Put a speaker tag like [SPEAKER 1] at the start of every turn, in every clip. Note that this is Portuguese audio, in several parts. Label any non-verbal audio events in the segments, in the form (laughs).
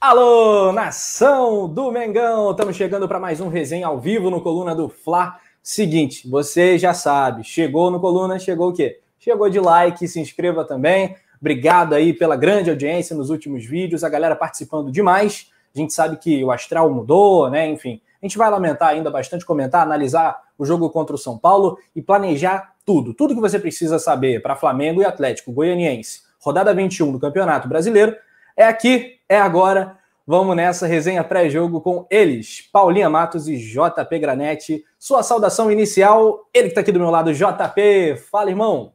[SPEAKER 1] Alô, nação do Mengão! Estamos chegando para mais um resenha ao vivo no Coluna do Fla. Seguinte, você já sabe, chegou no Coluna, chegou o quê? Chegou de like, se inscreva também. Obrigado aí pela grande audiência nos últimos vídeos, a galera participando demais. A gente sabe que o astral mudou, né? Enfim, a gente vai lamentar ainda bastante, comentar, analisar o jogo contra o São Paulo e planejar tudo. Tudo que você precisa saber para Flamengo e Atlético Goianiense. Rodada 21 do Campeonato Brasileiro é aqui, é agora. Vamos nessa resenha pré-jogo com eles, Paulinha Matos e JP Granete. Sua saudação inicial, ele que está aqui do meu lado, JP. Fala, irmão.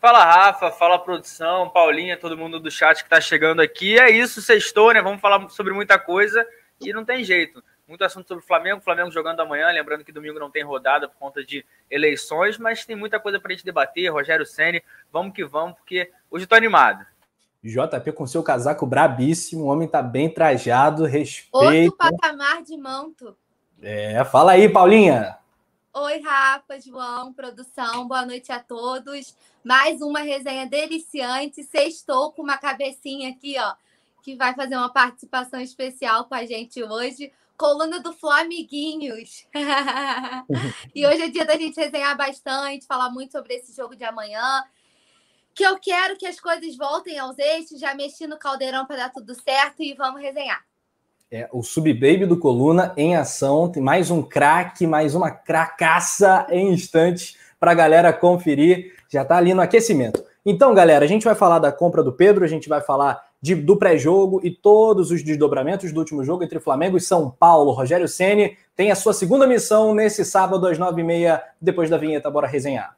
[SPEAKER 2] Fala, Rafa. Fala, produção. Paulinha, todo mundo do chat que está chegando aqui. É isso, sextou, né? Vamos falar sobre muita coisa e não tem jeito. Muito assunto sobre o Flamengo, Flamengo jogando amanhã. Lembrando que domingo não tem rodada por conta de eleições, mas tem muita coisa para a gente debater. Rogério Ceni, vamos que vamos, porque hoje estou animado.
[SPEAKER 1] JP com seu casaco brabíssimo, o homem tá bem trajado, respeito.
[SPEAKER 3] Outro patamar de manto.
[SPEAKER 1] É, fala aí, Paulinha.
[SPEAKER 3] Oi, Rafa, João, produção, boa noite a todos. Mais uma resenha deliciante. Sextou com uma cabecinha aqui, ó, que vai fazer uma participação especial com a gente hoje. Coluna do Flamiguinhos. (laughs) e hoje é dia da gente resenhar bastante, falar muito sobre esse jogo de amanhã que eu quero que as coisas voltem aos eixos, já mexi no caldeirão para dar tudo certo e vamos resenhar.
[SPEAKER 1] É, o Subbaby do Coluna em ação, tem mais um craque, mais uma cracaça em instantes para a galera conferir, já está ali no aquecimento. Então, galera, a gente vai falar da compra do Pedro, a gente vai falar de, do pré-jogo e todos os desdobramentos do último jogo entre Flamengo e São Paulo. Rogério Ceni tem a sua segunda missão nesse sábado às nove e meia, depois da vinheta, bora resenhar.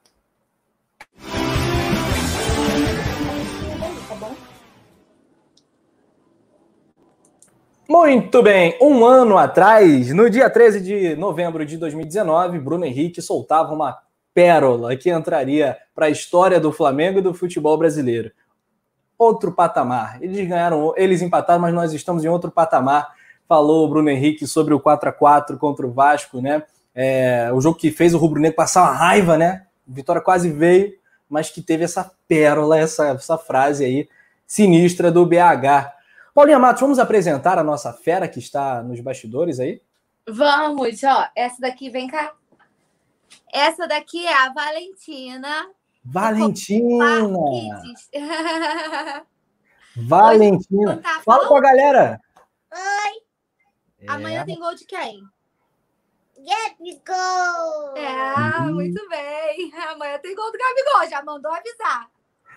[SPEAKER 1] Muito bem, um ano atrás, no dia 13 de novembro de 2019, Bruno Henrique soltava uma pérola que entraria para a história do Flamengo e do futebol brasileiro. Outro patamar. Eles ganharam, eles empataram, mas nós estamos em outro patamar. Falou o Bruno Henrique sobre o 4 a 4 contra o Vasco, né? É, o jogo que fez o Rubro Negro passar uma raiva, né? Vitória quase veio, mas que teve essa pérola, essa, essa frase aí sinistra do BH. Paulinha Matos, vamos apresentar a nossa fera que está nos bastidores aí?
[SPEAKER 3] Vamos, ó. Essa daqui, vem cá. Essa daqui é a Valentina.
[SPEAKER 1] Valentina! (laughs) Valentina. Tá Fala com a galera.
[SPEAKER 3] Oi. É. Amanhã tem gol de quem?
[SPEAKER 4] Gabigol!
[SPEAKER 3] É, uhum. muito bem. Amanhã tem gol do Gabigol, já mandou avisar.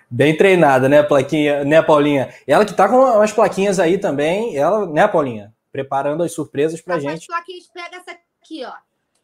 [SPEAKER 1] Bem treinada, né, plaquinha, né, Paulinha? Ela que tá com umas plaquinhas aí também, ela, né, Paulinha? Preparando as surpresas pra As gente. As
[SPEAKER 3] plaquinhas, pega essa aqui, ó.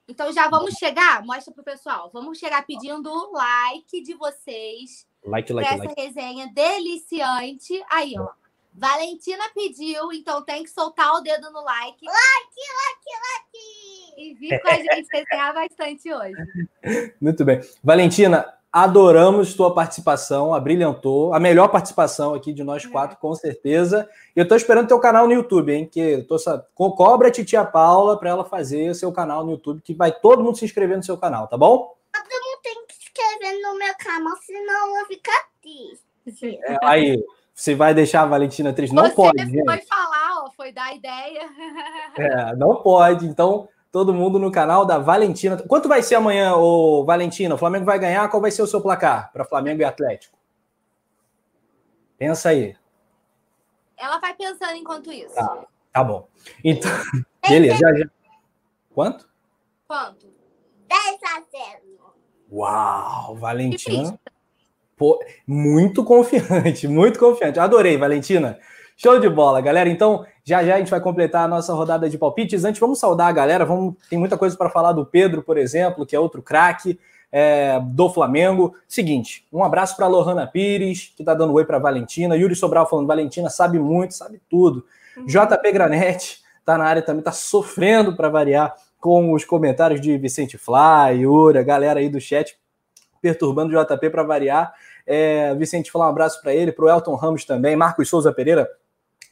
[SPEAKER 3] Então já vamos chegar, mostra pro pessoal. Vamos chegar pedindo o like de vocês.
[SPEAKER 1] Like, like,
[SPEAKER 3] essa
[SPEAKER 1] like.
[SPEAKER 3] resenha deliciante. Aí, ó. Valentina pediu, então tem que soltar o dedo no like.
[SPEAKER 4] Like, like, like!
[SPEAKER 3] E vir com a gente resenhar bastante hoje. (laughs)
[SPEAKER 1] Muito bem. Valentina, Adoramos tua participação, abrilhantou. A melhor participação aqui de nós quatro, com certeza. E eu tô esperando teu canal no YouTube, hein? Que eu tô cobra a titia Paula para ela fazer o seu canal no YouTube, que vai todo mundo se inscrever no seu canal, tá bom?
[SPEAKER 4] Todo mundo tem que se inscrever no meu canal, senão eu vou ficar triste.
[SPEAKER 1] É, aí, você vai deixar a Valentina triste? Não
[SPEAKER 3] você
[SPEAKER 1] pode.
[SPEAKER 3] Você foi falar, ó, foi dar ideia.
[SPEAKER 1] É, não pode. Então, todo mundo no canal da Valentina. Quanto vai ser amanhã, o Valentina? O Flamengo vai ganhar? Qual vai ser o seu placar para Flamengo e Atlético? Pensa aí.
[SPEAKER 3] Ela vai pensando enquanto isso.
[SPEAKER 1] Tá, tá bom. Então, (laughs) beleza. Já, já. Quanto?
[SPEAKER 3] Quanto?
[SPEAKER 4] 10 a 0.
[SPEAKER 1] Uau, Valentina. Pô, muito confiante, muito confiante. Adorei, Valentina. Show de bola, galera. Então, já já a gente vai completar a nossa rodada de palpites. Antes, vamos saudar a galera. Vamos, tem muita coisa para falar do Pedro, por exemplo, que é outro craque é, do Flamengo. Seguinte, um abraço para Lohana Pires, que está dando oi para Valentina. Yuri Sobral falando: Valentina sabe muito, sabe tudo. Uhum. JP Granete está na área também, está sofrendo para variar com os comentários de Vicente Flá, Yuri, a galera aí do chat perturbando o JP para variar. É, Vicente, falar um abraço para ele, para o Elton Ramos também, Marcos Souza Pereira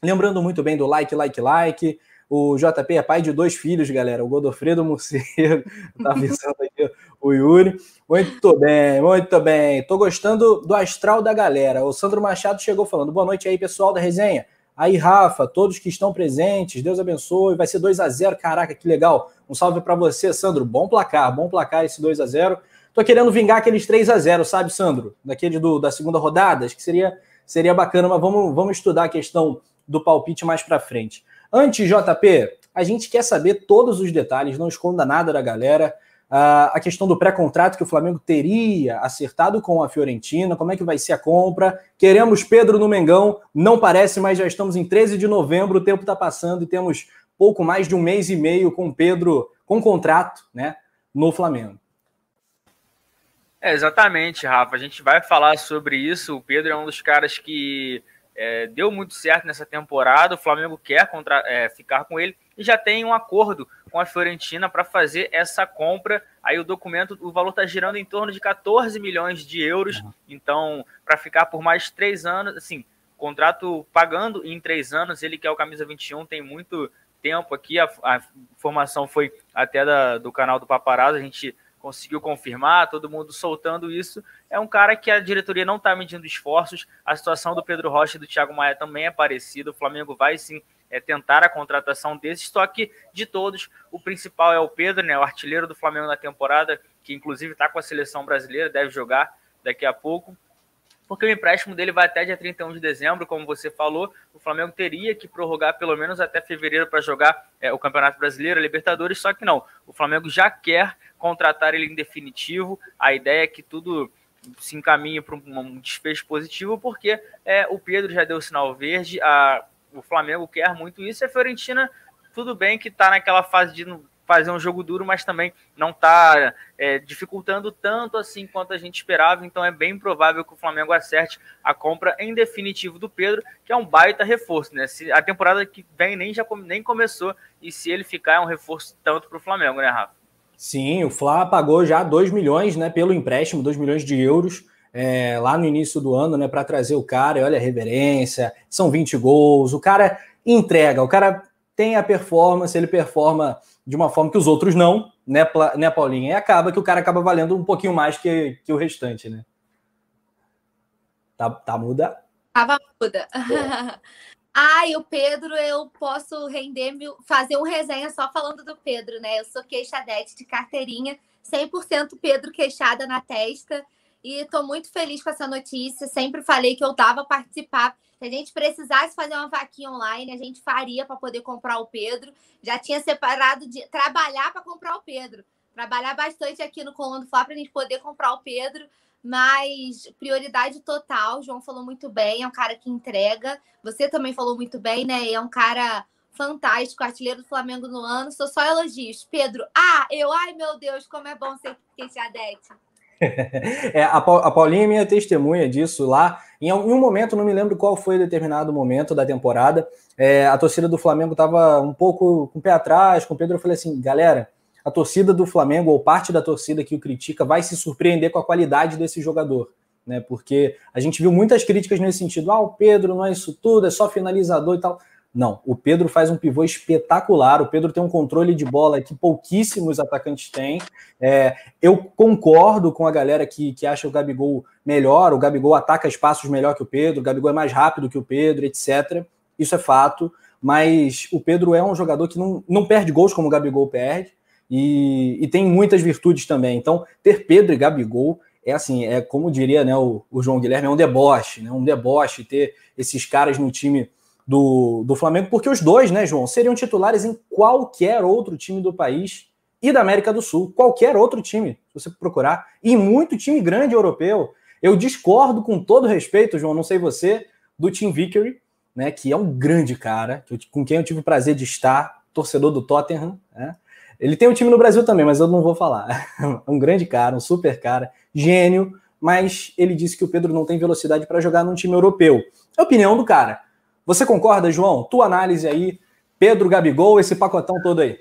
[SPEAKER 1] Lembrando muito bem do like, like, like. O JP é pai de dois filhos, galera. O Godofredo Morcego, (laughs) tá avisando aqui o Yuri. Muito bem, muito bem. Tô gostando do astral da galera. O Sandro Machado chegou falando: boa noite aí, pessoal da resenha. Aí, Rafa, todos que estão presentes, Deus abençoe. Vai ser 2 a 0 Caraca, que legal. Um salve para você, Sandro. Bom placar, bom placar esse 2 a 0 Tô querendo vingar aqueles 3 a 0 sabe, Sandro? Daquele do, da segunda rodada. Acho que seria, seria bacana, mas vamos, vamos estudar a questão do palpite mais para frente. Antes, JP, a gente quer saber todos os detalhes, não esconda nada da galera. Uh, a questão do pré-contrato que o Flamengo teria acertado com a Fiorentina, como é que vai ser a compra. Queremos Pedro no Mengão, não parece, mas já estamos em 13 de novembro, o tempo está passando e temos pouco mais de um mês e meio com Pedro com contrato né, no Flamengo.
[SPEAKER 2] É, exatamente, Rafa. A gente vai falar sobre isso. O Pedro é um dos caras que é, deu muito certo nessa temporada. O Flamengo quer contra, é, ficar com ele e já tem um acordo com a Fiorentina para fazer essa compra. Aí o documento, o valor está girando em torno de 14 milhões de euros. Então, para ficar por mais três anos, assim, contrato pagando em três anos. Ele que é o camisa 21 tem muito tempo aqui. A, a informação foi até da, do canal do Paparazzo. A gente conseguiu confirmar, todo mundo soltando isso. É um cara que a diretoria não está medindo esforços. A situação do Pedro Rocha e do Thiago Maia também é parecida. O Flamengo vai sim é, tentar a contratação desses, só que de todos, o principal é o Pedro, né, o artilheiro do Flamengo na temporada, que inclusive está com a seleção brasileira, deve jogar daqui a pouco porque o empréstimo dele vai até dia 31 de dezembro, como você falou. O Flamengo teria que prorrogar pelo menos até fevereiro para jogar é, o Campeonato Brasileiro, a Libertadores, só que não. O Flamengo já quer contratar ele em definitivo. A ideia é que tudo se encaminhe para um desfecho positivo, porque é, o Pedro já deu sinal verde, a, o Flamengo quer muito isso, e a Fiorentina, tudo bem que está naquela fase de fazer um jogo duro, mas também não está é, dificultando tanto assim quanto a gente esperava. Então é bem provável que o Flamengo acerte a compra em definitivo do Pedro, que é um baita reforço. Né? Se a temporada que vem nem já nem começou, e se ele ficar é um reforço tanto para o Flamengo, né, Rafa?
[SPEAKER 1] Sim, o Fla pagou já 2 milhões né, pelo empréstimo, 2 milhões de euros. É, lá no início do ano, né, para trazer o cara, e olha a reverência, são 20 gols, o cara entrega, o cara tem a performance, ele performa de uma forma que os outros não, né, né Paulinha? E acaba que o cara acaba valendo um pouquinho mais que, que o restante, né? Tá, tá muda?
[SPEAKER 3] Tava muda. É. (laughs) Ai, o Pedro, eu posso render, fazer um resenha só falando do Pedro, né? Eu sou queixadete de carteirinha, 100% Pedro queixada na testa. E estou muito feliz com essa notícia. Sempre falei que eu dava participar se a gente precisasse fazer uma vaquinha online, a gente faria para poder comprar o Pedro. Já tinha separado de trabalhar para comprar o Pedro. Trabalhar bastante aqui no Colando Fla para a gente poder comprar o Pedro. Mas prioridade total, o João falou muito bem, é um cara que entrega. Você também falou muito bem, né? É um cara fantástico, artilheiro do Flamengo no ano. Sou só elogios. Pedro, ah, eu, ai meu Deus, como é bom ser queixadete. (laughs)
[SPEAKER 1] é, a, Paulinha é minha testemunha disso lá. Em um momento, não me lembro qual foi determinado momento da temporada, é, a torcida do Flamengo estava um pouco com o pé atrás, com o Pedro. Eu falei assim, galera, a torcida do Flamengo, ou parte da torcida que o critica, vai se surpreender com a qualidade desse jogador. Né, porque a gente viu muitas críticas nesse sentido. Ah, o Pedro não é isso tudo, é só finalizador e tal. Não, o Pedro faz um pivô espetacular. O Pedro tem um controle de bola que pouquíssimos atacantes têm. É, eu concordo com a galera que, que acha o Gabigol melhor. O Gabigol ataca espaços melhor que o Pedro. O Gabigol é mais rápido que o Pedro, etc. Isso é fato. Mas o Pedro é um jogador que não, não perde gols como o Gabigol perde. E, e tem muitas virtudes também. Então, ter Pedro e Gabigol é assim, é como diria né, o, o João Guilherme, é um deboche, né? Um deboche ter esses caras no time do, do Flamengo, porque os dois, né, João, seriam titulares em qualquer outro time do país e da América do Sul, qualquer outro time, se você procurar, e muito time grande europeu. Eu discordo com todo respeito, João, não sei você, do Tim Vickery, né, que é um grande cara, com quem eu tive o prazer de estar, torcedor do Tottenham, né? Ele tem um time no Brasil também, mas eu não vou falar. É (laughs) um grande cara, um super cara, gênio, mas ele disse que o Pedro não tem velocidade para jogar num time europeu. É a opinião do cara. Você concorda, João? Tua análise aí, Pedro Gabigol, esse pacotão todo aí.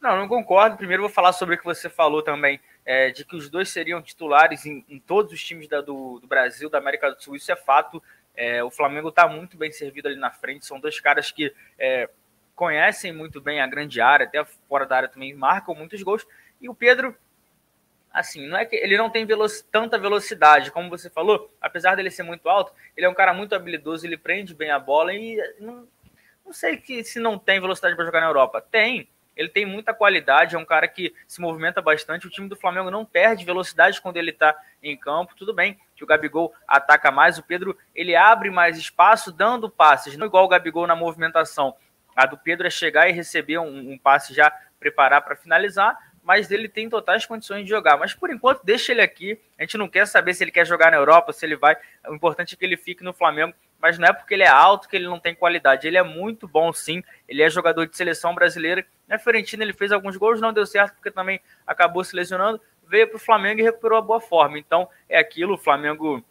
[SPEAKER 2] Não, não concordo. Primeiro vou falar sobre o que você falou também, é, de que os dois seriam titulares em, em todos os times da, do, do, Brasil, da América do Sul. Isso é fato. É, o Flamengo está muito bem servido ali na frente. São dois caras que é, conhecem muito bem a grande área, até fora da área também marcam muitos gols. E o Pedro assim, não é que ele não tem veloc tanta velocidade, como você falou, apesar dele ser muito alto, ele é um cara muito habilidoso, ele prende bem a bola e não, não sei que se não tem velocidade para jogar na Europa. Tem. Ele tem muita qualidade, é um cara que se movimenta bastante. O time do Flamengo não perde velocidade quando ele está em campo. Tudo bem que o Gabigol ataca mais, o Pedro ele abre mais espaço dando passes, não igual o Gabigol na movimentação. A do Pedro é chegar e receber um, um passe já preparar para finalizar mas ele tem totais condições de jogar. Mas por enquanto, deixa ele aqui. A gente não quer saber se ele quer jogar na Europa, se ele vai. O importante é que ele fique no Flamengo. Mas não é porque ele é alto que ele não tem qualidade. Ele é muito bom, sim. Ele é jogador de seleção brasileira. Na Fiorentina ele fez alguns gols, não deu certo porque também acabou se lesionando. Veio para o Flamengo e recuperou a boa forma. Então é aquilo. O Flamengo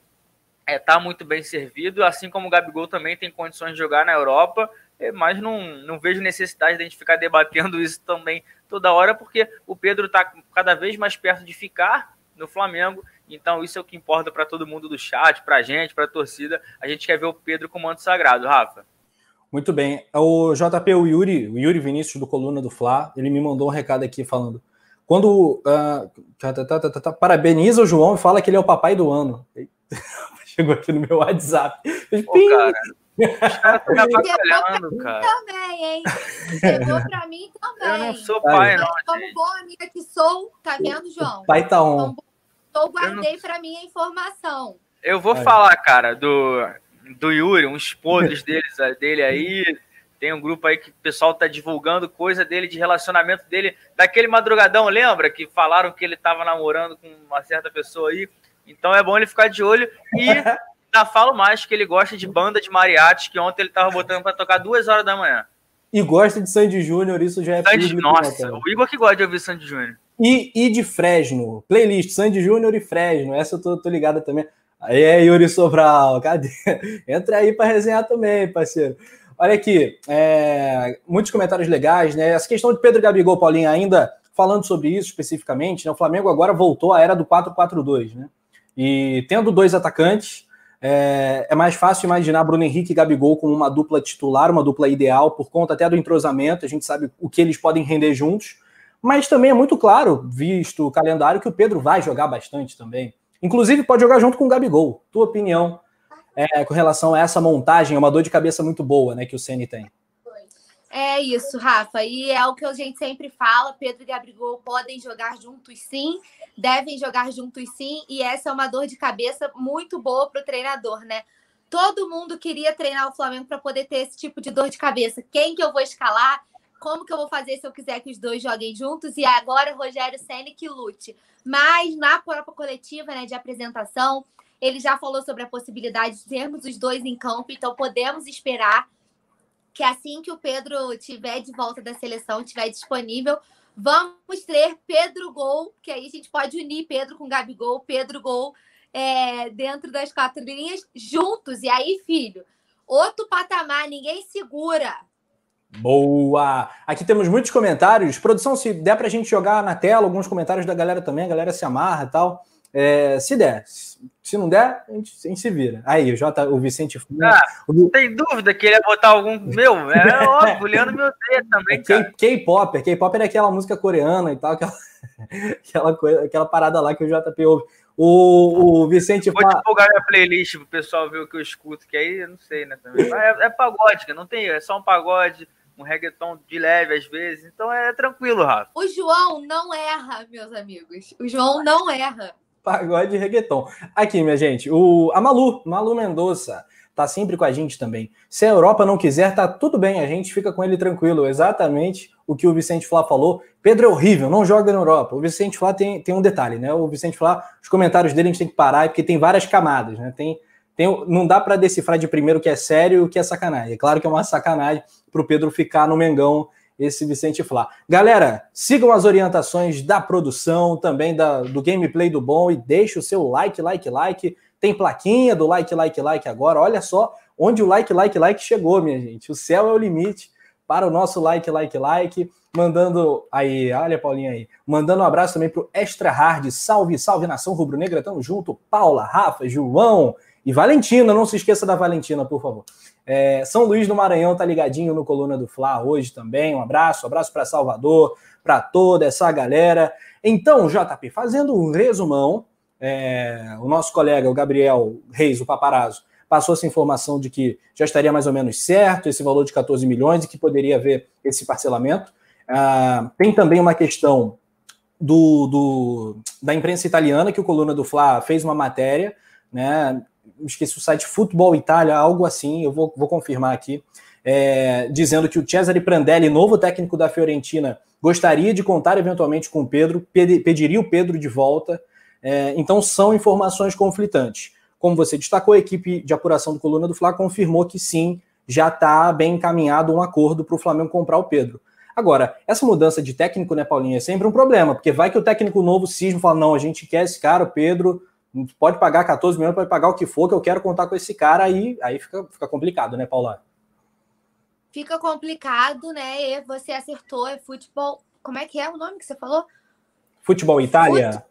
[SPEAKER 2] está é, tá muito bem servido, assim como o Gabigol também tem condições de jogar na Europa. É, mas não, não vejo necessidade de a gente ficar debatendo isso também toda hora, porque o Pedro está cada vez mais perto de ficar no Flamengo. Então, isso é o que importa para todo mundo do chat, para a gente, para a torcida. A gente quer ver o Pedro com o manto sagrado, Rafa.
[SPEAKER 1] Muito bem. O JP, o Yuri, o Yuri Vinícius do Coluna do Fla, ele me mandou um recado aqui falando. Quando uh, tá, tá, tá, parabeniza o João e fala que ele é o papai do ano. (laughs) Chegou aqui no meu WhatsApp.
[SPEAKER 2] Pô, cara, os caras estão me atrapalhando, cara.
[SPEAKER 3] Também, hein? Chegou pra mim também.
[SPEAKER 2] Eu não sou pai, não.
[SPEAKER 3] Como gente. boa amiga que sou, tá vendo, João? O
[SPEAKER 1] pai tá on.
[SPEAKER 3] Eu guardei não... pra mim a informação.
[SPEAKER 2] Eu vou falar, cara, do, do Yuri, uns podres (laughs) deles, dele aí. Tem um grupo aí que o pessoal tá divulgando coisa dele, de relacionamento dele, daquele madrugadão, lembra? Que falaram que ele tava namorando com uma certa pessoa aí. Então é bom ele ficar de olho. E (laughs) ainda falo mais que ele gosta de banda de mariachi, que ontem ele tava botando para tocar duas horas da manhã.
[SPEAKER 1] E gosta de Sandy Júnior, isso já é
[SPEAKER 2] Sandy, Nossa, o Igor que gosta de ouvir Sandy Júnior.
[SPEAKER 1] E, e de Fresno, playlist Sandy Júnior e Fresno, essa eu tô, tô ligada também. Aí é Yuri Sobral, (laughs) cadê? Entra aí para resenhar também, parceiro. Olha aqui, é, muitos comentários legais, né? Essa questão de Pedro Gabigol, Paulinho, ainda falando sobre isso especificamente, né? o Flamengo agora voltou à era do 4-4-2, né? E tendo dois atacantes, é, é, mais fácil imaginar Bruno Henrique e Gabigol como uma dupla titular, uma dupla ideal, por conta até do entrosamento, a gente sabe o que eles podem render juntos, mas também é muito claro, visto o calendário, que o Pedro vai jogar bastante também. Inclusive, pode jogar junto com o Gabigol. Tua opinião é, com relação a essa montagem, é uma dor de cabeça muito boa né, que o Ceni tem.
[SPEAKER 3] É isso, Rafa. E é o que a gente sempre fala: Pedro e Gabigol podem jogar juntos sim, devem jogar juntos sim, e essa é uma dor de cabeça muito boa para o treinador, né? Todo mundo queria treinar o Flamengo para poder ter esse tipo de dor de cabeça. Quem que eu vou escalar? Como que eu vou fazer se eu quiser que os dois joguem juntos? E agora Rogério Senna que lute. Mas na própria coletiva né, de apresentação, ele já falou sobre a possibilidade de termos os dois em campo, então podemos esperar que assim que o Pedro tiver de volta da seleção, tiver disponível, vamos ter Pedro Gol, que aí a gente pode unir Pedro com Gabigol, Pedro Gol é, dentro das quatro linhas juntos. E aí, filho, outro patamar, ninguém segura.
[SPEAKER 1] Boa! Aqui temos muitos comentários. Produção, se der para a gente jogar na tela alguns comentários da galera também, a galera se amarra e tal. É, se der, se não der, a gente, a gente, se vira. Aí, o, J, o Vicente
[SPEAKER 2] Ah, o... Não tem dúvida que ele ia botar algum. (laughs) Meu, é óbvio, o Leandro meu dedo também.
[SPEAKER 1] K-pop, K-pop é aquela música coreana e tal, aquela, (laughs) aquela, coisa, aquela parada lá que o JP ouve. O, o Vicente
[SPEAKER 2] Vou fala... divulgar minha playlist pro pessoal ver o que eu escuto, que aí eu não sei, né? Também. É, é pagode, não tem, é só um pagode um reggaeton de leve às vezes, então é tranquilo, Rafa.
[SPEAKER 3] O João não erra, meus amigos. O João não erra
[SPEAKER 1] pagode e reggaeton. Aqui, minha gente, o, a Malu, Malu Mendonça, tá sempre com a gente também. Se a Europa não quiser, tá tudo bem, a gente fica com ele tranquilo. Exatamente o que o Vicente Flá falou. Pedro é horrível, não joga na Europa. O Vicente Flá tem, tem um detalhe, né? O Vicente Flá, os comentários dele a gente tem que parar, porque tem várias camadas, né? Tem, tem, não dá para decifrar de primeiro o que é sério e o que é sacanagem. É claro que é uma sacanagem para o Pedro ficar no Mengão esse Vicente Flá. Galera, sigam as orientações da produção, também da, do gameplay do bom e deixe o seu like, like, like. Tem plaquinha do like, like, like agora. Olha só onde o like, like, like chegou, minha gente. O céu é o limite para o nosso like, like, like. Mandando aí, olha Paulinha aí, mandando um abraço também para o Extra Hard. Salve, salve nação rubro-negra, tamo junto. Paula, Rafa, João e Valentina. Não se esqueça da Valentina, por favor. É, São Luís do Maranhão tá ligadinho no Coluna do Fla hoje também. Um abraço, um abraço para Salvador, para toda essa galera. Então, JP, fazendo um resumão, é, o nosso colega, o Gabriel Reis, o paparazzo, passou essa informação de que já estaria mais ou menos certo esse valor de 14 milhões e que poderia haver esse parcelamento. Ah, tem também uma questão do, do, da imprensa italiana, que o Coluna do Fla fez uma matéria, né? Esqueci o site Futebol Itália, algo assim, eu vou, vou confirmar aqui, é, dizendo que o Cesare Prandelli, novo técnico da Fiorentina, gostaria de contar eventualmente com o Pedro, pediria o Pedro de volta. É, então são informações conflitantes. Como você destacou, a equipe de apuração do Coluna do Fla confirmou que sim, já está bem encaminhado um acordo para o Flamengo comprar o Pedro. Agora, essa mudança de técnico, né, Paulinho, é sempre um problema, porque vai que o técnico novo cisma fala: não, a gente quer esse cara, o Pedro, pode pagar 14 milhões, pode pagar o que for, que eu quero contar com esse cara, aí, aí fica, fica complicado, né, Paula?
[SPEAKER 3] Fica complicado, né? E você acertou, é futebol. Como é que é o nome que você falou?
[SPEAKER 1] Futebol Itália? Fute...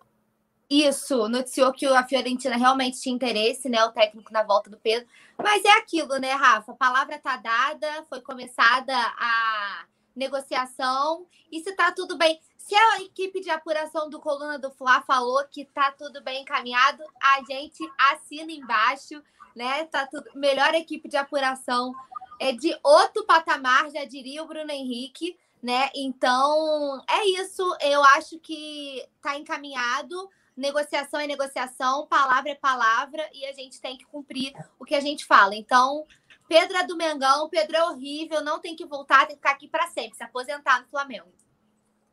[SPEAKER 3] Isso, noticiou que a Fiorentina realmente tinha interesse, né? O técnico na volta do Pedro. Mas é aquilo, né, Rafa? A palavra tá dada, foi começada a negociação. E se tá tudo bem. Se a equipe de apuração do Coluna do Fla falou que tá tudo bem encaminhado, a gente assina embaixo, né? Tá tudo. Melhor equipe de apuração é de outro patamar, já diria o Bruno Henrique, né? Então, é isso. Eu acho que tá encaminhado. Negociação é negociação, palavra é palavra, e a gente tem que cumprir o que a gente fala. Então, Pedro é do Mengão, Pedro é horrível, não tem que voltar, tem que ficar aqui para sempre, se aposentar no Flamengo.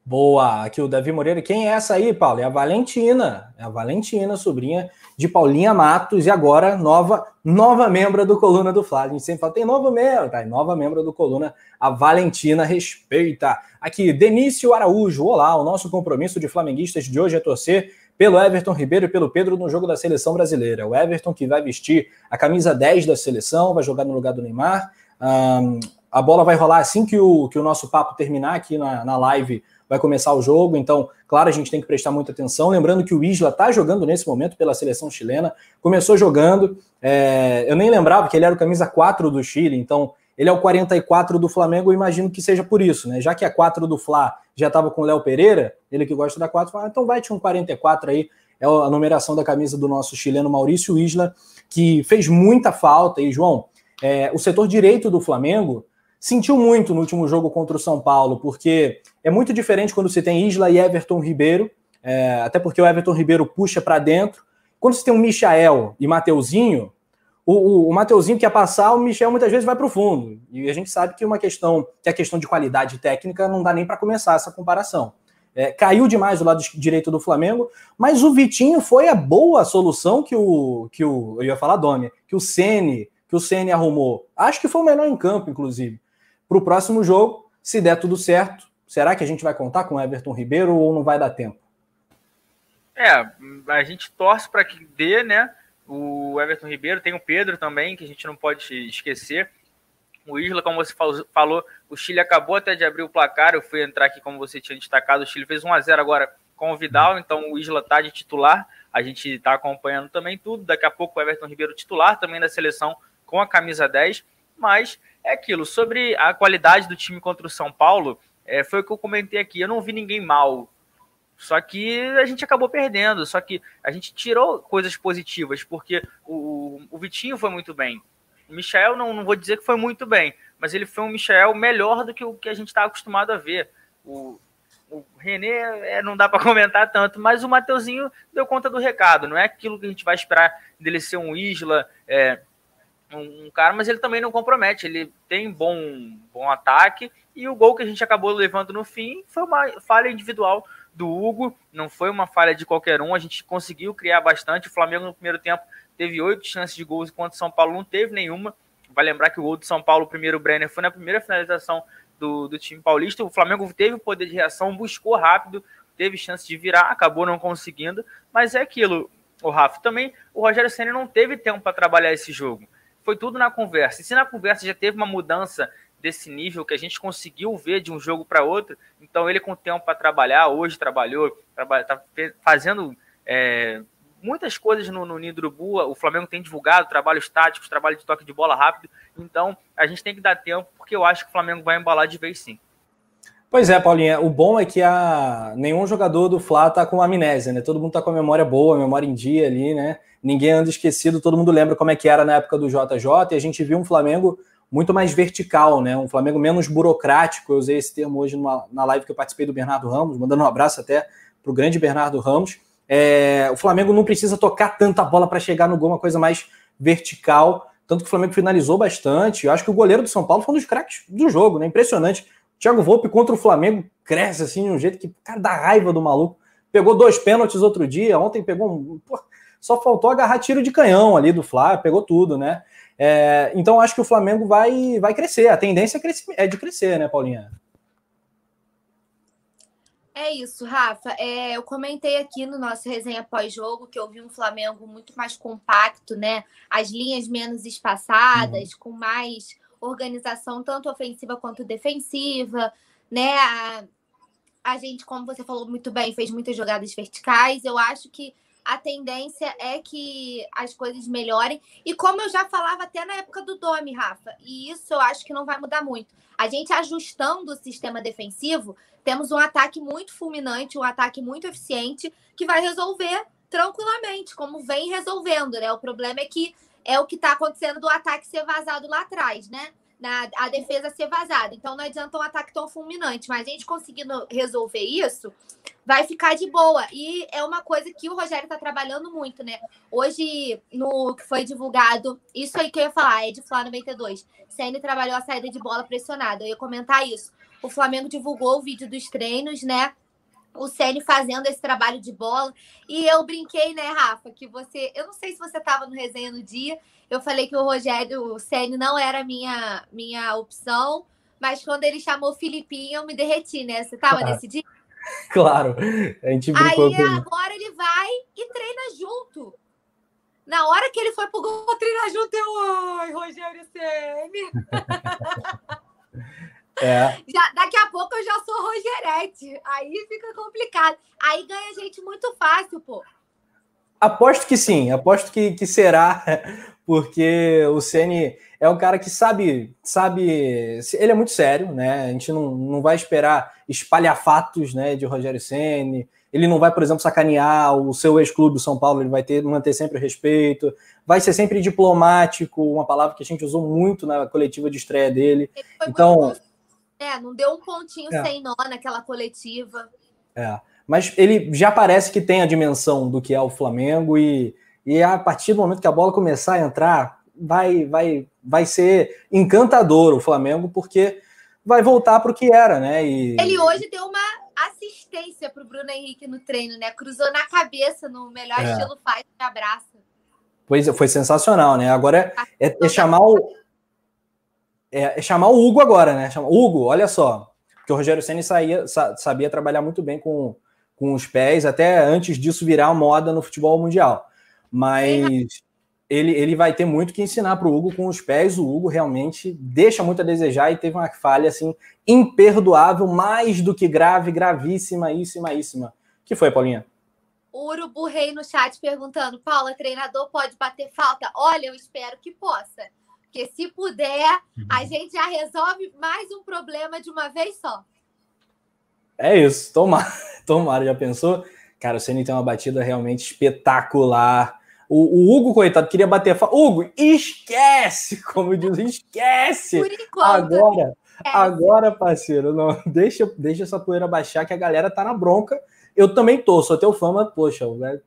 [SPEAKER 1] Boa, aqui o Davi Moreira. Quem é essa aí, Paulo? É a Valentina. É a Valentina, sobrinha de Paulinha Matos, e agora nova nova membro do Coluna do Flávio. A gente sempre fala, tem novo membro, tá? Nova membro do Coluna, a Valentina respeita. Aqui, Denício Araújo. Olá, o nosso compromisso de flamenguistas de hoje é torcer pelo Everton Ribeiro e pelo Pedro no jogo da seleção brasileira. O Everton que vai vestir a camisa 10 da seleção, vai jogar no lugar do Neymar. Um, a bola vai rolar assim que o, que o nosso papo terminar aqui na, na live vai começar o jogo, então, claro, a gente tem que prestar muita atenção. Lembrando que o Isla está jogando nesse momento pela seleção chilena, começou jogando, é, eu nem lembrava que ele era o camisa 4 do Chile, então ele é o 44 do Flamengo, eu imagino que seja por isso, né? Já que a 4 do Fla já estava com o Léo Pereira, ele que gosta da 4, fala, ah, então vai ter um 44 aí, é a numeração da camisa do nosso chileno Maurício Isla, que fez muita falta. E, João, é, o setor direito do Flamengo sentiu muito no último jogo contra o São Paulo, porque é muito diferente quando você tem Isla e Everton Ribeiro, é, até porque o Everton Ribeiro puxa para dentro. Quando você tem o Michael e Mateuzinho, o, o, o Mateuzinho quer passar, o Michel muitas vezes vai para o fundo. E a gente sabe que uma questão, que a questão de qualidade técnica não dá nem para começar essa comparação. É, caiu demais o lado direito do Flamengo, mas o Vitinho foi a boa solução que o que o eu ia falar Domi, que o Ceni, que o Ceni arrumou. Acho que foi o melhor em campo, inclusive para o próximo jogo, se der tudo certo, será que a gente vai contar com o Everton Ribeiro ou não vai dar tempo?
[SPEAKER 2] É, a gente torce para que dê, né? O Everton Ribeiro, tem o Pedro também, que a gente não pode esquecer. O Isla, como você falou, o Chile acabou até de abrir o placar. Eu fui entrar aqui, como você tinha destacado, o Chile fez 1 a 0 agora com o Vidal, então o Isla está de titular. A gente está acompanhando também tudo. Daqui a pouco o Everton Ribeiro titular também da seleção com a camisa 10. Mas é aquilo, sobre a qualidade do time contra o São Paulo, é, foi o que eu comentei aqui. Eu não vi ninguém mal. Só que a gente acabou perdendo. Só que a gente tirou coisas positivas, porque o, o Vitinho foi muito bem. O Michel, não, não vou dizer que foi muito bem, mas ele foi um Michel melhor do que o que a gente está acostumado a ver. O, o René é, não dá para (laughs) comentar tanto, mas o Mateuzinho deu conta do recado. Não é aquilo que a gente vai esperar dele ser um Isla. É, um, cara, mas ele também não compromete. Ele tem bom, bom ataque e o gol que a gente acabou levando no fim foi uma falha individual do Hugo, não foi uma falha de qualquer um. A gente conseguiu criar bastante. O Flamengo no primeiro tempo teve oito chances de gols, enquanto o São Paulo não teve nenhuma. Vai lembrar que o gol do São Paulo, o primeiro Brenner, foi na primeira finalização do, do time paulista. O Flamengo teve o poder de reação, buscou rápido, teve chance de virar, acabou não conseguindo. Mas é aquilo, o Rafa. Também o Rogério Senna não teve tempo para trabalhar esse jogo foi tudo na conversa. E se na conversa já teve uma mudança desse nível que a gente conseguiu ver de um jogo para outro, então ele com tempo para trabalhar, hoje trabalhou, está fazendo, é, muitas coisas no, no Ninho o Flamengo tem divulgado, trabalhos táticos, trabalho de toque de bola rápido, então a gente tem que dar tempo, porque eu acho que o Flamengo vai embalar de vez sim.
[SPEAKER 1] Pois é, Paulinha, o bom é que a... nenhum jogador do Fla tá com amnésia, né? Todo mundo tá com a memória boa, a memória em dia ali, né? Ninguém anda esquecido, todo mundo lembra como é que era na época do JJ, e a gente viu um Flamengo muito mais vertical, né? Um Flamengo menos burocrático. Eu usei esse termo hoje numa, na live que eu participei do Bernardo Ramos, mandando um abraço até para o grande Bernardo Ramos. É, o Flamengo não precisa tocar tanta bola para chegar no gol, uma coisa mais vertical. Tanto que o Flamengo finalizou bastante. Eu acho que o goleiro do São Paulo foi um dos craques do jogo, né? Impressionante. Thiago Volpe contra o Flamengo cresce assim de um jeito que, cara, dá raiva do maluco. Pegou dois pênaltis outro dia, ontem pegou um. Pô, só faltou agarrar tiro de canhão ali do Flá, pegou tudo, né? É, então acho que o Flamengo vai, vai crescer. A tendência é, é de crescer, né, Paulinha?
[SPEAKER 3] É isso, Rafa. É, eu comentei aqui no nosso resenha pós-jogo que eu vi um Flamengo muito mais compacto, né? As linhas menos espaçadas, uhum. com mais organização, tanto ofensiva quanto defensiva, né? A, a gente, como você falou muito bem, fez muitas jogadas verticais. Eu acho que a tendência é que as coisas melhorem. E como eu já falava até na época do Domi, Rafa, e isso eu acho que não vai mudar muito. A gente ajustando o sistema defensivo, temos um ataque muito fulminante, um ataque muito eficiente, que vai resolver tranquilamente, como vem resolvendo, né? O problema é que é o que está acontecendo do ataque ser vazado lá atrás, né? Na, a defesa ser vazada. Então não adianta um ataque tão fulminante, mas a gente conseguindo resolver isso, vai ficar de boa. E é uma coisa que o Rogério está trabalhando muito, né? Hoje, no que foi divulgado, isso aí que eu ia falar, é de Flá 92. CN trabalhou a saída de bola pressionada. Eu ia comentar isso. O Flamengo divulgou o vídeo dos treinos, né? O Ceni fazendo esse trabalho de bola. E eu brinquei, né, Rafa, que você. Eu não sei se você estava no resenha no dia. Eu falei que o Rogério, o Ceni não era minha, minha opção. Mas quando ele chamou o Filipinho, eu me derreti, né? Você estava nesse dia?
[SPEAKER 1] Claro, a gente brincou
[SPEAKER 3] Aí agora ele vai e treina junto. Na hora que ele foi pro gol treinar junto, eu, ai, Rogério Ceni. (laughs) É. Já, daqui a pouco eu já sou Rogerete. Aí fica complicado. Aí ganha gente muito fácil, pô.
[SPEAKER 1] Aposto que sim, aposto que, que será, (laughs) porque o Ceni é um cara que sabe, sabe, ele é muito sério, né? A gente não, não vai esperar espalhafatos, né, de Rogério Ceni. Ele não vai, por exemplo, sacanear o seu ex-clube, São Paulo, ele vai ter manter sempre o respeito, vai ser sempre diplomático, uma palavra que a gente usou muito na coletiva de estreia dele. Então,
[SPEAKER 3] é, não deu um pontinho é. sem nó naquela coletiva.
[SPEAKER 1] É, mas ele já parece que tem a dimensão do que é o Flamengo e, e a partir do momento que a bola começar a entrar, vai, vai, vai ser encantador o Flamengo, porque vai voltar para o que era, né? E...
[SPEAKER 3] Ele hoje deu uma assistência para o Bruno Henrique no treino, né? Cruzou na cabeça, no melhor é. estilo faz, abraça.
[SPEAKER 1] Pois é, foi sensacional, né? Agora é, é, é chamar o, é, é chamar o Hugo agora, né? Chama, Hugo, olha só. Porque o Rogério Senna saía, sabia trabalhar muito bem com, com os pés, até antes disso virar moda no futebol mundial. Mas ele, ele vai ter muito que ensinar para o Hugo com os pés. O Hugo realmente deixa muito a desejar e teve uma falha assim imperdoável, mais do que grave, gravíssima, íssima, Que foi, Paulinha?
[SPEAKER 3] O Urubu Rei no chat perguntando: Paula, treinador pode bater falta? Olha, eu espero que possa. Porque se puder, a uhum. gente já resolve mais um problema de uma vez só.
[SPEAKER 1] É isso, tomara, (laughs) tomara, já pensou? Cara, o Ceni tem uma batida realmente espetacular. O, o, Hugo, coitado, queria bater. Hugo, esquece! (laughs) Como diz, esquece! Por enquanto. Agora, agora, parceiro, não, (laughs) deixa, deixa essa poeira baixar que a galera tá na bronca. Eu também tô, sou teu fã, mas, poxa, velho,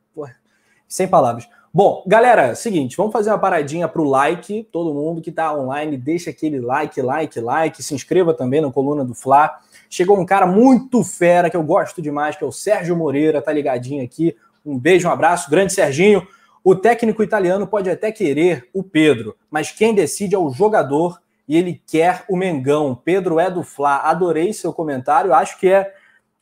[SPEAKER 1] sem palavras. Bom, galera, seguinte, vamos fazer uma paradinha para o like. Todo mundo que está online, deixa aquele like, like, like. Se inscreva também na coluna do Fla. Chegou um cara muito fera que eu gosto demais, que é o Sérgio Moreira, tá ligadinho aqui. Um beijo, um abraço, grande Serginho. O técnico italiano pode até querer o Pedro, mas quem decide é o jogador e ele quer o Mengão. Pedro é do Fla. Adorei seu comentário. Acho que é,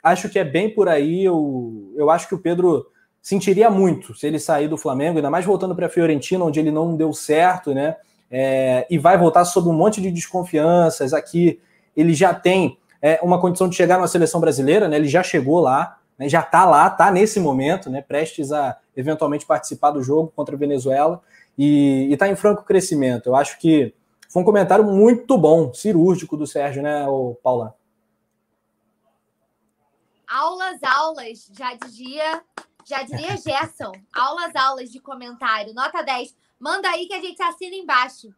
[SPEAKER 1] acho que é bem por aí. Eu, eu acho que o Pedro sentiria muito se ele sair do Flamengo, ainda mais voltando para a Fiorentina, onde ele não deu certo, né? É, e vai voltar sob um monte de desconfianças. Aqui ele já tem é, uma condição de chegar na seleção brasileira, né? Ele já chegou lá, né, já está lá, está nesse momento, né, prestes a eventualmente participar do jogo contra a Venezuela e está em franco crescimento. Eu acho que foi um comentário muito bom, cirúrgico do Sérgio, né, Paula?
[SPEAKER 3] Aulas, aulas, já dizia, já diria Gerson. aulas, aulas de comentário, nota 10. Manda aí que a gente assina embaixo.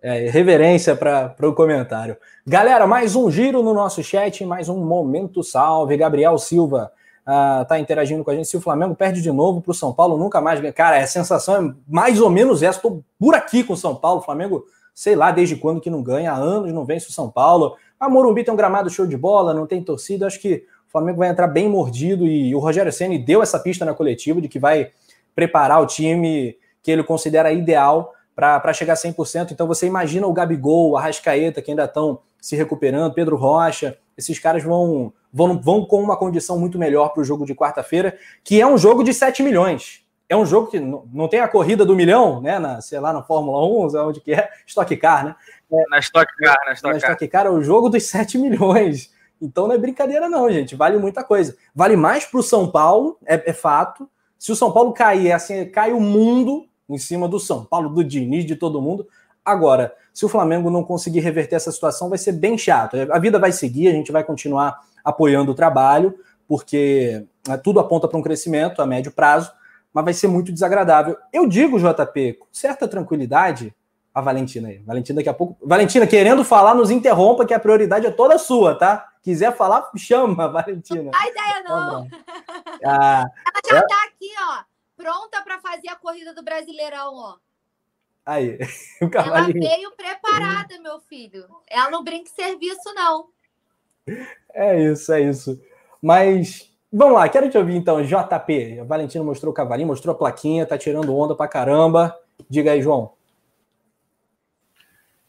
[SPEAKER 1] É, reverência para o comentário. Galera, mais um giro no nosso chat, mais um momento salve. Gabriel Silva uh, tá interagindo com a gente. Se o Flamengo perde de novo para o São Paulo, nunca mais. Cara, a sensação é mais ou menos essa. Estou por aqui com o São Paulo. O Flamengo, sei lá desde quando que não ganha, há anos não vence o São Paulo. A Morumbi tem um gramado show de bola, não tem torcida. Acho que o Flamengo vai entrar bem mordido e o Rogério Ceni deu essa pista na coletiva de que vai preparar o time que ele considera ideal para chegar a 100%. Então você imagina o Gabigol, a Rascaeta, que ainda estão se recuperando, Pedro Rocha, esses caras vão, vão, vão com uma condição muito melhor para o jogo de quarta-feira, que é um jogo de 7 milhões. É um jogo que não, tem a corrida do milhão, né? Na, sei lá, na Fórmula 1, onde que é, (laughs) Stock Car, né?
[SPEAKER 2] É, na Stock Car, na Stock,
[SPEAKER 1] na Stock Car. é o jogo dos 7 milhões. Então não é brincadeira, não, gente. Vale muita coisa. Vale mais para o São Paulo, é, é fato. Se o São Paulo cair, é assim, cai o mundo em cima do São Paulo, do Diniz, de todo mundo. Agora, se o Flamengo não conseguir reverter essa situação, vai ser bem chato. A vida vai seguir, a gente vai continuar apoiando o trabalho, porque né, tudo aponta para um crescimento a médio prazo, mas vai ser muito desagradável. Eu digo, JP, com certa tranquilidade, a Valentina aí. Valentina daqui a pouco. Valentina, querendo falar, nos interrompa, que a prioridade é toda sua, tá? Quiser falar, chama, Valentina. Não
[SPEAKER 3] dá ideia, não. Ah, Ela já é... tá aqui, ó pronta para fazer a corrida do Brasileirão, ó.
[SPEAKER 1] Aí, (laughs)
[SPEAKER 3] o cavalinho. Ela veio preparada, meu filho. Ela não brinca em serviço, não.
[SPEAKER 1] É isso, é isso. Mas vamos lá, quero te ouvir então, JP. A Valentina mostrou o cavalinho, mostrou a plaquinha, tá tirando onda pra caramba. Diga aí, João.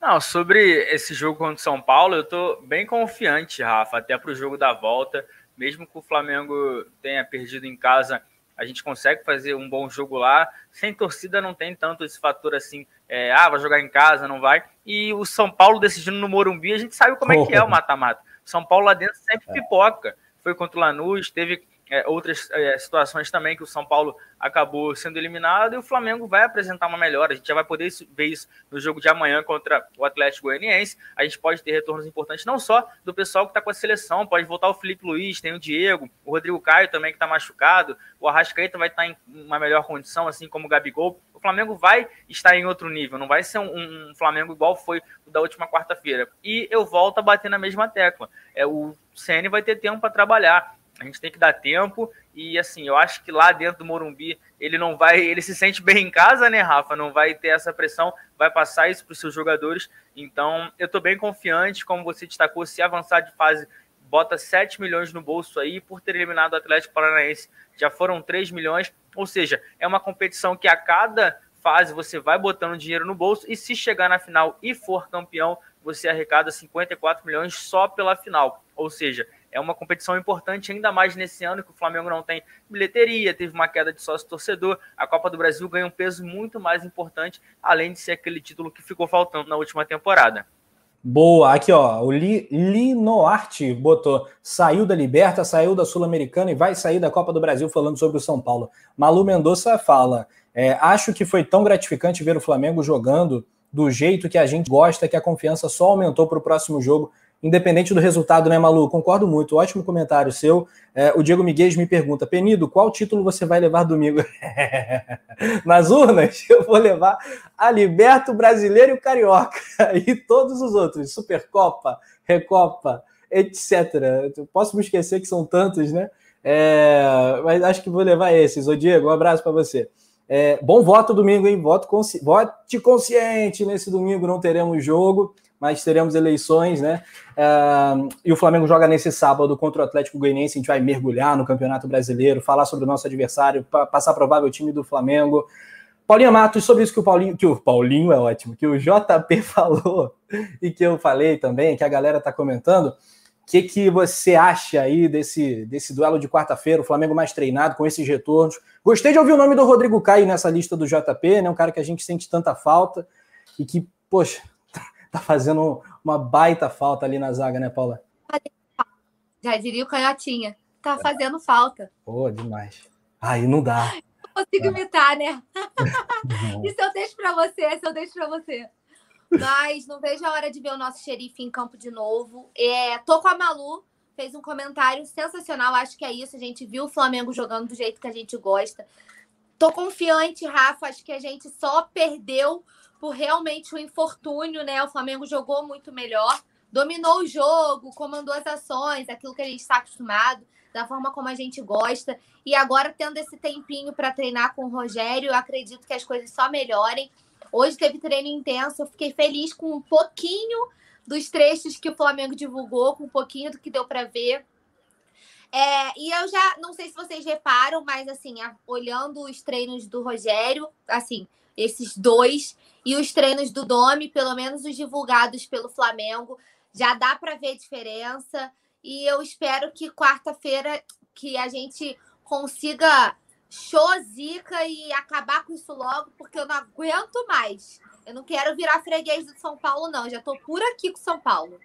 [SPEAKER 2] Não, sobre esse jogo contra o São Paulo, eu tô bem confiante, Rafa, até pro jogo da volta. Mesmo que o Flamengo tenha perdido em casa a gente consegue fazer um bom jogo lá. Sem torcida não tem tanto esse fator assim, é, ah, vai jogar em casa, não vai. E o São Paulo decidindo no Morumbi, a gente sabe como é que é o mata-mata. São Paulo lá dentro sempre é. pipoca. Foi contra o Lanús, teve é, outras é, situações também que o São Paulo acabou sendo eliminado e o Flamengo vai apresentar uma melhora. A gente já vai poder ver isso no jogo de amanhã contra o Atlético Goianiense. A gente pode ter retornos importantes não só do pessoal que está com a seleção, pode voltar o Felipe Luiz, tem o Diego, o Rodrigo Caio também que está machucado, o Arrascaeta vai estar tá em uma melhor condição, assim como o Gabigol. O Flamengo vai estar em outro nível, não vai ser um, um Flamengo igual foi o da última quarta-feira. E eu volto a bater na mesma tecla. É, o CN vai ter tempo para trabalhar a gente tem que dar tempo e assim, eu acho que lá dentro do Morumbi ele não vai, ele se sente bem em casa, né, Rafa? Não vai ter essa pressão, vai passar isso para os seus jogadores. Então, eu estou bem confiante, como você destacou, se avançar de fase, bota 7 milhões no bolso aí por ter eliminado o Atlético Paranaense. Já foram 3 milhões, ou seja, é uma competição que a cada fase você vai botando dinheiro no bolso e se chegar na final e for campeão, você arrecada 54 milhões só pela final. Ou seja, é uma competição importante, ainda mais nesse ano que o Flamengo não tem bilheteria, teve uma queda de sócio torcedor. A Copa do Brasil ganha um peso muito mais importante, além de ser aquele título que ficou faltando na última temporada.
[SPEAKER 1] Boa, aqui ó, o Linoarte botou, saiu da Liberta, saiu da Sul-Americana e vai sair da Copa do Brasil falando sobre o São Paulo. Malu Mendonça fala, é, acho que foi tão gratificante ver o Flamengo jogando do jeito que a gente gosta, que a confiança só aumentou para o próximo jogo independente do resultado, né, Malu? Concordo muito. Ótimo comentário seu. É, o Diego Miguel me pergunta: Penido, qual título você vai levar domingo? (laughs) Nas urnas, eu vou levar a Liberto Brasileiro e o Carioca. (laughs) E todos os outros, Supercopa, Recopa, etc. Posso me esquecer que são tantos, né? É, mas acho que vou levar esses. Ô, Diego, um abraço para você. É, bom voto domingo, hein? Voto consci... Vote consciente. Nesse domingo não teremos jogo mas teremos eleições, né? Uh, e o Flamengo joga nesse sábado contra o Atlético Goianiense. A gente vai mergulhar no Campeonato Brasileiro, falar sobre o nosso adversário, passar provável time do Flamengo. Paulinha Matos, sobre isso que o Paulinho, que o Paulinho é ótimo, que o JP (laughs) falou e que eu falei também, que a galera tá comentando. O que, que você acha aí desse, desse duelo de quarta-feira, o Flamengo mais treinado com esses retornos? Gostei de ouvir o nome do Rodrigo Caio nessa lista do JP, né? Um cara que a gente sente tanta falta e que, poxa, tá fazendo uma baita falta ali na zaga, né, Paula?
[SPEAKER 3] Já diria o canhotinha. tá fazendo falta.
[SPEAKER 1] Pô, demais. Aí não dá.
[SPEAKER 3] Não consigo imitar, né? Isso (laughs) eu deixo para você, isso eu deixo para você. Mas não vejo a hora de ver o nosso xerife em campo de novo. É, tô com a Malu, fez um comentário sensacional. Acho que é isso. A gente viu o Flamengo jogando do jeito que a gente gosta. Tô confiante, Rafa. Acho que a gente só perdeu por realmente o infortúnio, né? O Flamengo jogou muito melhor, dominou o jogo, comandou as ações, aquilo que a gente está acostumado, da forma como a gente gosta. E agora, tendo esse tempinho para treinar com o Rogério, acredito que as coisas só melhorem. Hoje teve treino intenso, eu fiquei feliz com um pouquinho dos trechos que o Flamengo divulgou, com um pouquinho do que deu para ver. É, e eu já não sei se vocês reparam, mas assim, olhando os treinos do Rogério, assim, esses dois, e os treinos do Domi, pelo menos os divulgados pelo Flamengo, já dá para ver diferença. E eu espero que quarta-feira que a gente consiga show zica e acabar com isso logo, porque eu não aguento mais. Eu não quero virar freguês do São Paulo, não. Já estou por aqui com São Paulo.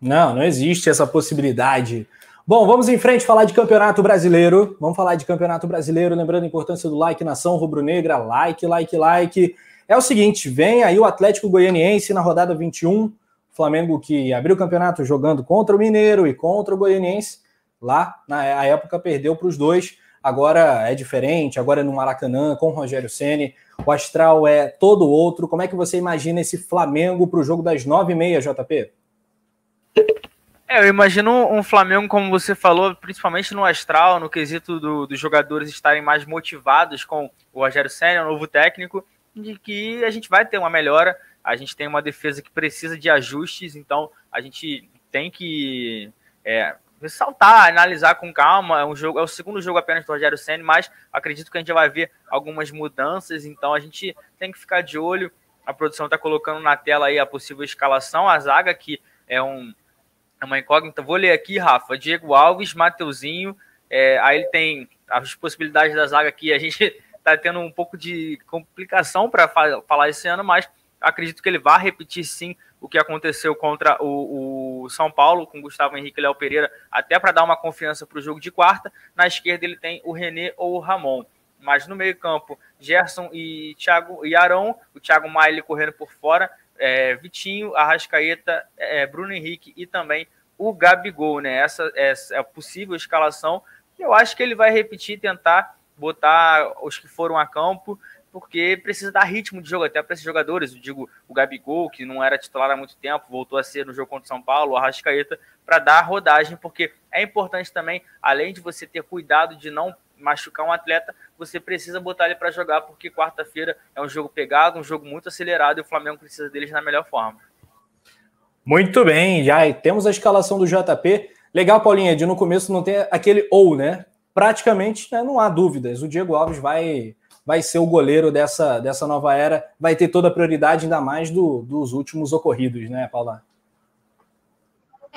[SPEAKER 1] Não, não existe essa possibilidade. Bom, vamos em frente falar de Campeonato Brasileiro. Vamos falar de Campeonato Brasileiro, lembrando a importância do like nação rubro-negra, like, like, like. É o seguinte, vem aí o Atlético Goianiense na rodada 21, Flamengo que abriu o campeonato jogando contra o Mineiro e contra o Goianiense. Lá, na época, perdeu para os dois. Agora é diferente, agora é no Maracanã, com o Rogério Ceni. O astral é todo outro. Como é que você imagina esse Flamengo para o jogo das nove e meia, JP?
[SPEAKER 2] É, eu imagino um Flamengo, como você falou, principalmente no astral, no quesito do, dos jogadores estarem mais motivados com o Rogério Senna, o novo técnico, de que a gente vai ter uma melhora. A gente tem uma defesa que precisa de ajustes, então a gente tem que é, ressaltar, analisar com calma. É um jogo, é o segundo jogo apenas do Rogério Senna, mas acredito que a gente vai ver algumas mudanças, então a gente tem que ficar de olho. A produção está colocando na tela aí a possível escalação, a zaga que é um é uma incógnita. Vou ler aqui, Rafa. Diego Alves, Mateuzinho. É, aí ele tem as possibilidades da zaga aqui. A gente está (laughs) tendo um pouco de complicação para falar esse ano, mas acredito que ele vai repetir sim o que aconteceu contra o, o São Paulo com Gustavo Henrique e Léo Pereira, até para dar uma confiança para o jogo de quarta. Na esquerda ele tem o René ou o Ramon. Mas no meio-campo, Gerson e Thiago e Arão, o Thiago Maia correndo por fora, é, Vitinho, Arrascaeta, é, Bruno Henrique e também o Gabigol, né? Essa é, é a possível escalação. Eu acho que ele vai repetir, tentar botar os que foram a campo, porque precisa dar ritmo de jogo até para esses jogadores. Eu digo o Gabigol, que não era titular há muito tempo, voltou a ser no jogo contra o São Paulo, o Arrascaeta, para dar rodagem, porque é importante também, além de você ter cuidado de não machucar um atleta, você precisa botar ele para jogar, porque quarta-feira é um jogo pegado, um jogo muito acelerado e o Flamengo precisa deles na melhor forma.
[SPEAKER 1] Muito bem, já temos a escalação do JP. Legal, Paulinha, de no começo não ter aquele ou, né? Praticamente né, não há dúvidas. O Diego Alves vai, vai ser o goleiro dessa, dessa nova era, vai ter toda a prioridade, ainda mais do, dos últimos ocorridos, né, Paula?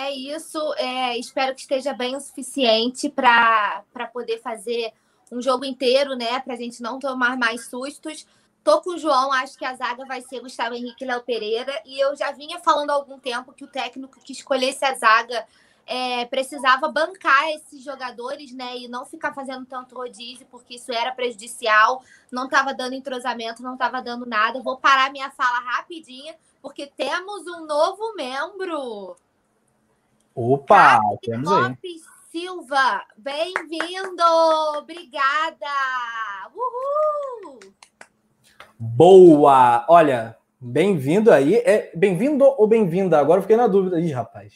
[SPEAKER 3] É isso. É, espero que esteja bem o suficiente para poder fazer um jogo inteiro, né? Para a gente não tomar mais sustos. Tô com o João, acho que a zaga vai ser Gustavo Henrique Léo Pereira. E eu já vinha falando há algum tempo que o técnico que escolhesse a zaga é, precisava bancar esses jogadores, né? E não ficar fazendo tanto rodízio, porque isso era prejudicial, não estava dando entrosamento, não estava dando nada. Vou parar minha fala rapidinha, porque temos um novo membro.
[SPEAKER 1] Opa, temos aí.
[SPEAKER 3] Silva, bem-vindo! Obrigada! Uhul!
[SPEAKER 1] Boa! Olha, bem-vindo aí. É bem-vindo ou bem-vinda? Agora eu fiquei na dúvida aí, rapaz.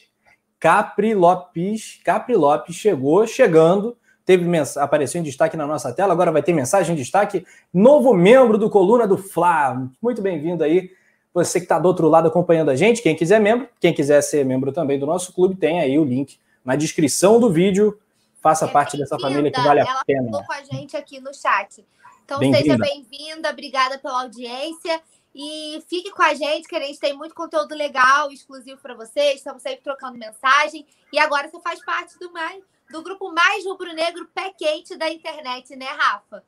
[SPEAKER 1] Capri Lopes, Capri Lopes chegou, chegando, teve mens... apareceu em destaque na nossa tela, agora vai ter mensagem em destaque. Novo membro do Coluna do Fla. Muito bem-vindo aí você que está do outro lado acompanhando a gente, quem quiser membro, quem quiser ser membro também do nosso clube, tem aí o link na descrição do vídeo. Faça é parte dessa família que vale a pena.
[SPEAKER 3] Ela com a gente aqui no chat. Então bem seja bem-vinda, obrigada pela audiência. E fique com a gente, que a gente tem muito conteúdo legal, exclusivo para vocês. Estamos sempre trocando mensagem. E agora você faz parte do, mais, do grupo mais rubro-negro pé quente da internet, né, Rafa?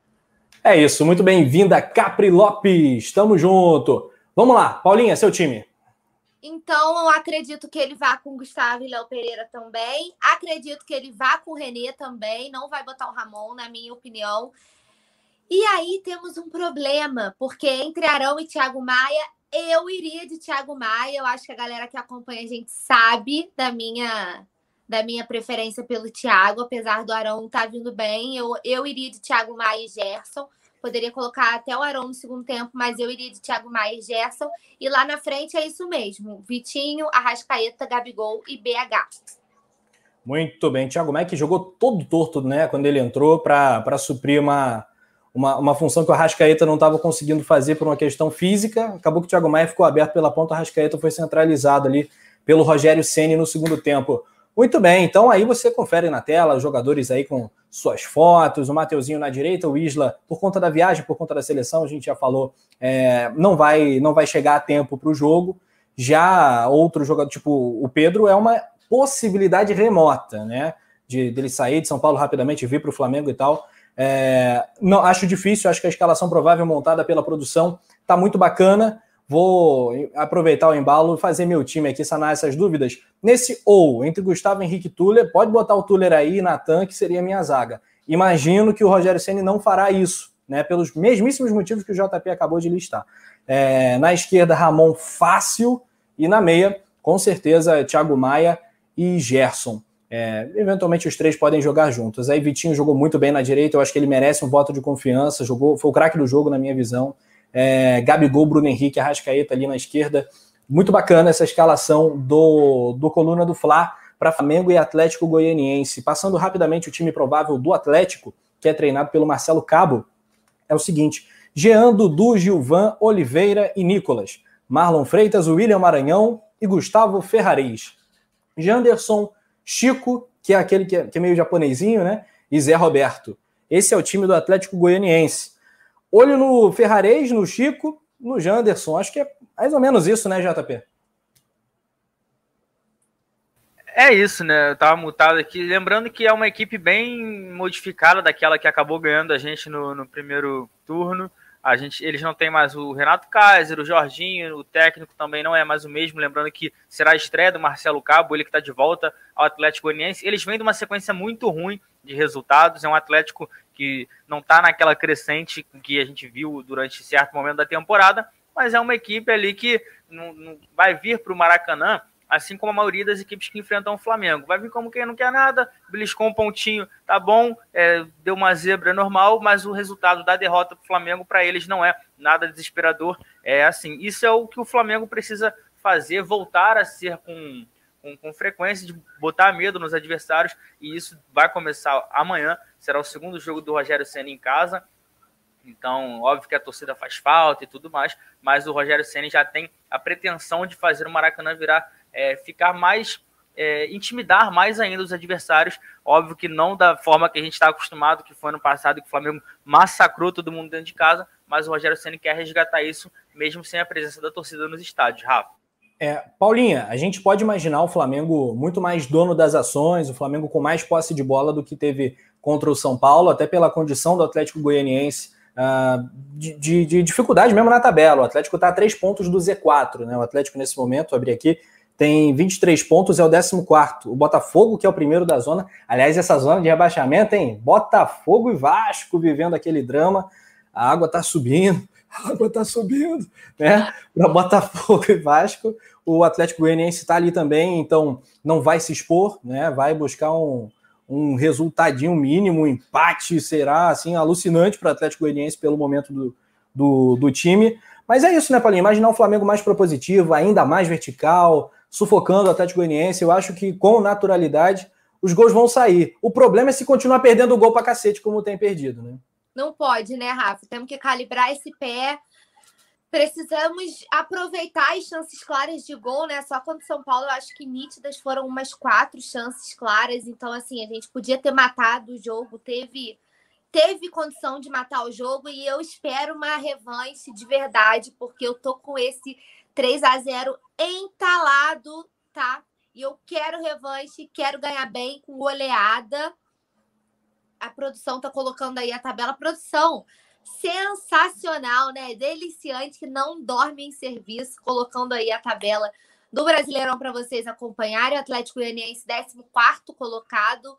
[SPEAKER 1] É isso, muito bem-vinda, Capri Lopes. Tamo junto. Vamos lá, Paulinha, seu time.
[SPEAKER 3] Então, eu acredito que ele vá com Gustavo e Léo Pereira também. Acredito que ele vá com o Renê também. Não vai botar o Ramon, na minha opinião. E aí temos um problema, porque entre Arão e Thiago Maia, eu iria de Thiago Maia. Eu acho que a galera que acompanha a gente sabe da minha da minha preferência pelo Thiago, apesar do Arão estar tá vindo bem. Eu, eu iria de Thiago Maia e Gerson. Poderia colocar até o Arão no segundo tempo, mas eu iria de Thiago Maia e Gerson. E lá na frente é isso mesmo: Vitinho, Arrascaeta, Gabigol e BH.
[SPEAKER 1] Muito bem. Thiago Maia que jogou todo torto, né, quando ele entrou para suprir uma, uma, uma função que o Arrascaeta não estava conseguindo fazer por uma questão física. Acabou que o Thiago Maia ficou aberto pela ponta, o Arrascaeta foi centralizado ali pelo Rogério Ceni no segundo tempo. Muito bem, então aí você confere na tela os jogadores aí com suas fotos, o Mateuzinho na direita, o Isla, por conta da viagem, por conta da seleção, a gente já falou, é, não, vai, não vai chegar a tempo para o jogo. Já outro jogador, tipo o Pedro, é uma possibilidade remota, né? De dele sair de São Paulo rapidamente, vir para o Flamengo e tal. É, não acho difícil, acho que a escalação provável montada pela produção está muito bacana. Vou aproveitar o embalo e fazer meu time aqui, sanar essas dúvidas. Nesse ou, entre Gustavo Henrique e Tuller, pode botar o Tuller aí, Natan, que seria minha zaga. Imagino que o Rogério Ceni não fará isso, né? Pelos mesmíssimos motivos que o JP acabou de listar. É, na esquerda, Ramon fácil, e na meia, com certeza, Thiago Maia e Gerson. É, eventualmente os três podem jogar juntos. Aí Vitinho jogou muito bem na direita, eu acho que ele merece um voto de confiança, jogou, foi o craque do jogo, na minha visão é, Gabigol, Bruno Henrique, Arrascaeta ali na esquerda. Muito bacana essa escalação do, do Coluna do Fla para Flamengo e Atlético Goianiense. Passando rapidamente o time provável do Atlético, que é treinado pelo Marcelo Cabo, é o seguinte: Jean, Dudu, Gilvan, Oliveira e Nicolas. Marlon Freitas, William Maranhão e Gustavo Ferrareis. Janderson, Chico, que é aquele que é, que é meio japonesinho, né? E Zé Roberto. Esse é o time do Atlético Goianiense. Olho no Ferrarez, no Chico, no Janderson. Acho que é mais ou menos isso, né, JP?
[SPEAKER 2] É isso, né? Eu tava mutado aqui. Lembrando que é uma equipe bem modificada daquela que acabou ganhando a gente no, no primeiro turno. A gente, eles não têm mais o Renato Kaiser, o Jorginho, o técnico também não é mais o mesmo. Lembrando que será a estreia do Marcelo Cabo, ele que está de volta ao Atlético Goianiense. Eles vêm de uma sequência muito ruim de resultados. É um Atlético que não está naquela crescente que a gente viu durante certo momento da temporada, mas é uma equipe ali que não, não vai vir para o Maracanã, assim como a maioria das equipes que enfrentam o Flamengo. Vai vir como quem não quer nada, beliscou um pontinho, tá bom, é, deu uma zebra normal, mas o resultado da derrota para o Flamengo, para eles, não é nada desesperador. É assim, isso é o que o Flamengo precisa fazer, voltar a ser com com, com frequência de botar medo nos adversários, e isso vai começar amanhã. Será o segundo jogo do Rogério Senna em casa. Então, óbvio que a torcida faz falta e tudo mais, mas o Rogério Senna já tem a pretensão de fazer o Maracanã virar, é, ficar mais, é, intimidar mais ainda os adversários. Óbvio que não da forma que a gente está acostumado, que foi ano passado, que o Flamengo massacrou todo mundo dentro de casa, mas o Rogério Senna quer resgatar isso, mesmo sem a presença da torcida nos estádios. Rafa.
[SPEAKER 1] É, Paulinha, a gente pode imaginar o Flamengo muito mais dono das ações, o Flamengo com mais posse de bola do que teve contra o São Paulo, até pela condição do Atlético Goianiense, uh, de, de, de, dificuldade mesmo na tabela. O Atlético está a três pontos do Z4, né? O Atlético, nesse momento, abri aqui, tem 23 pontos, é o 14. O Botafogo, que é o primeiro da zona. Aliás, essa zona de rebaixamento, hein? Botafogo e Vasco vivendo aquele drama. A água está subindo (laughs) a água está subindo, né? Para Botafogo e Vasco. O Atlético Goianiense está ali também, então não vai se expor, né? Vai buscar um, um resultadinho mínimo, um empate será assim alucinante para o Atlético Goianiense pelo momento do, do, do, time. Mas é isso, né, Paulinho? Imaginar um Flamengo mais propositivo, ainda mais vertical, sufocando o Atlético Goianiense. Eu acho que com naturalidade os gols vão sair. O problema é se continuar perdendo o gol para cacete, como tem perdido, né?
[SPEAKER 3] Não pode, né, Rafa? Temos que calibrar esse pé. Precisamos aproveitar as chances claras de gol, né? Só quando São Paulo, eu acho que nítidas foram umas quatro chances claras. Então, assim, a gente podia ter matado o jogo, teve teve condição de matar o jogo e eu espero uma revanche de verdade, porque eu tô com esse 3 a 0 entalado, tá? E eu quero revanche, quero ganhar bem com goleada a produção tá colocando aí a tabela. Produção sensacional, né? Deliciante, que não dorme em serviço, colocando aí a tabela do Brasileirão para vocês acompanharem. O Atlético Goianiense, 14 colocado.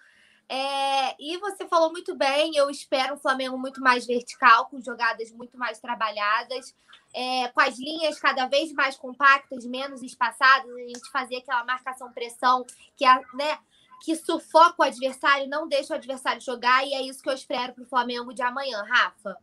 [SPEAKER 3] É, e você falou muito bem, eu espero um Flamengo muito mais vertical, com jogadas muito mais trabalhadas, é, com as linhas cada vez mais compactas, menos espaçadas, a gente fazer aquela marcação-pressão que, né, que sufoca o adversário, não deixa o adversário jogar, e é isso que eu espero para o Flamengo de amanhã, Rafa.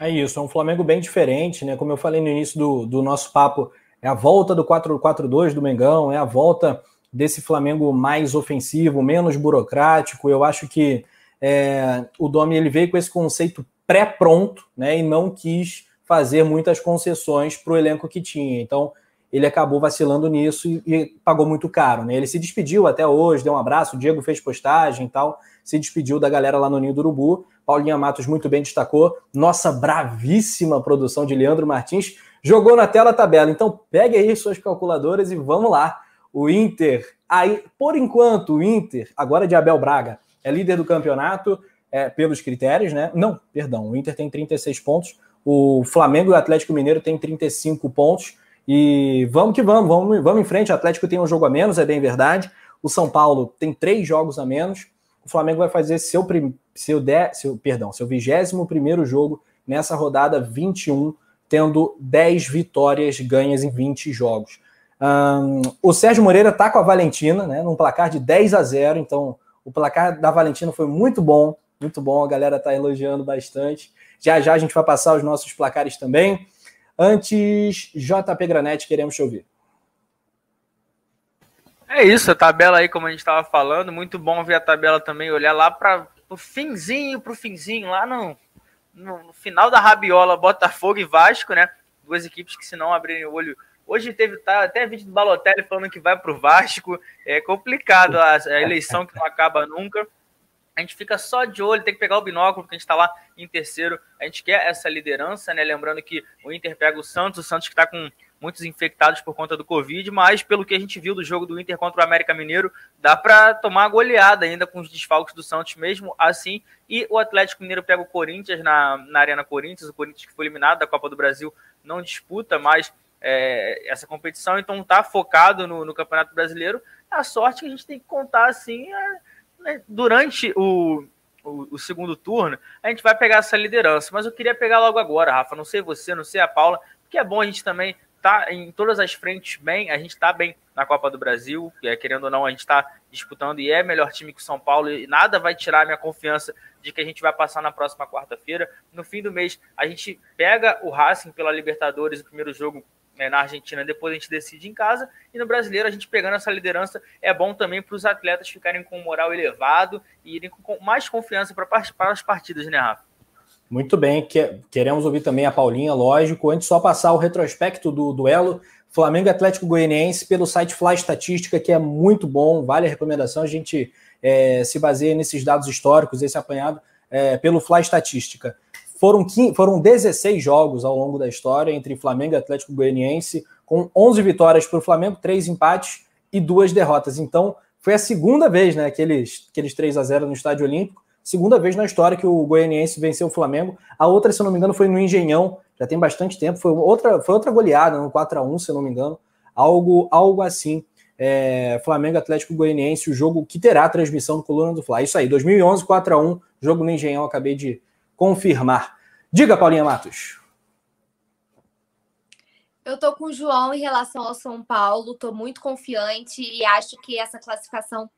[SPEAKER 1] É isso, é um Flamengo bem diferente, né? Como eu falei no início do, do nosso papo, é a volta do 4-4-2 do Mengão, é a volta desse Flamengo mais ofensivo, menos burocrático. Eu acho que é, o Domi ele veio com esse conceito pré-pronto, né? E não quis fazer muitas concessões para o elenco que tinha. Então ele acabou vacilando nisso e, e, pagou muito caro, né? Ele se despediu até hoje, deu um abraço, o Diego fez postagem e tal, se despediu da galera lá no Ninho do Urubu. Paulinha Matos muito bem destacou. Nossa bravíssima produção de Leandro Martins jogou na tela a tabela. Então pegue aí suas calculadoras e vamos lá o Inter, aí, por enquanto, o Inter, agora de Abel Braga, é líder do campeonato é, pelos critérios, né? Não, perdão, o Inter tem 36 pontos, o Flamengo e o Atlético Mineiro tem 35 pontos. E vamos que vamos, vamos, vamos em frente. O Atlético tem um jogo a menos, é bem verdade. O São Paulo tem três jogos a menos. O Flamengo vai fazer seu, seu, de, seu, perdão, seu 21 primeiro jogo nessa rodada 21, tendo 10 vitórias ganhas em 20 jogos. Um, o Sérgio Moreira está com a Valentina, né, num placar de 10 a 0. Então, o placar da Valentina foi muito bom, muito bom. A galera está elogiando bastante. Já já a gente vai passar os nossos placares também. Antes, JP Granete, queremos te ouvir.
[SPEAKER 2] É isso, a tabela aí, como a gente estava falando, muito bom ver a tabela também, olhar lá para o finzinho, para o finzinho, lá no, no, final da rabiola, Botafogo e Vasco, né? Duas equipes que, se não abrirem o olho, Hoje teve tá, até vídeo do Balotelli falando que vai para o Vasco. É complicado a, a, eleição que não acaba nunca. A gente fica só de olho, tem que pegar o binóculo, porque a gente está lá em terceiro. A gente quer essa liderança, né? Lembrando que o Inter pega o Santos, o Santos que está com muitos infectados por conta do Covid, mas pelo que a gente viu do jogo do Inter contra o América Mineiro, dá para tomar goleada ainda com os desfalques do Santos mesmo assim. E o Atlético Mineiro pega o Corinthians na, na Arena Corinthians, o Corinthians que foi eliminado da Copa do Brasil não disputa mais é, essa competição, então está focado no, no, Campeonato Brasileiro. A sorte que a gente tem que contar assim é, durante o, o, o, segundo turno, a gente vai pegar essa liderança. Mas eu queria pegar logo agora, Rafa. Não sei você, não sei a Paula, porque é bom a gente também tá em todas as frentes bem, a gente está bem na Copa do Brasil, é, querendo ou não, a gente está disputando e é melhor time que o São Paulo, e nada vai tirar a minha confiança de que a gente vai passar na próxima quarta-feira. No fim do mês, a gente pega o Racing pela Libertadores, o primeiro jogo é, na Argentina, depois a gente decide em casa, e no brasileiro a gente pegando essa liderança é bom também para os atletas ficarem com moral elevado e irem com mais confiança para participar das partidas, né, Rafa?
[SPEAKER 1] Muito bem, queremos ouvir também a Paulinha, lógico. Antes, só passar o retrospecto do duelo Flamengo Atlético Goianiense pelo site Fly Estatística, que é muito bom, vale a recomendação. A gente é, se baseia nesses dados históricos, esse apanhado é, pelo Fly Estatística. Foram, 15, foram 16 jogos ao longo da história entre Flamengo e Atlético Goianiense, com 11 vitórias para o Flamengo, 3 empates e duas derrotas. Então, foi a segunda vez, né, aqueles, aqueles 3 a 0 no Estádio Olímpico, segunda vez na história que o Goianiense venceu o Flamengo. A outra, se eu não me engano, foi no Engenhão, já tem bastante tempo, foi outra, foi outra goleada, no 4 a 1 se eu não me engano, algo, algo assim. É, Flamengo Atlético Goianiense, o jogo que terá transmissão do Coluna do Fla. Isso aí, 2011, 4 a 1 jogo no Engenhão, acabei de confirmar. Diga, Paulinha Matos.
[SPEAKER 3] Eu tô com o João em relação ao São Paulo, tô muito confiante e acho que essa classificação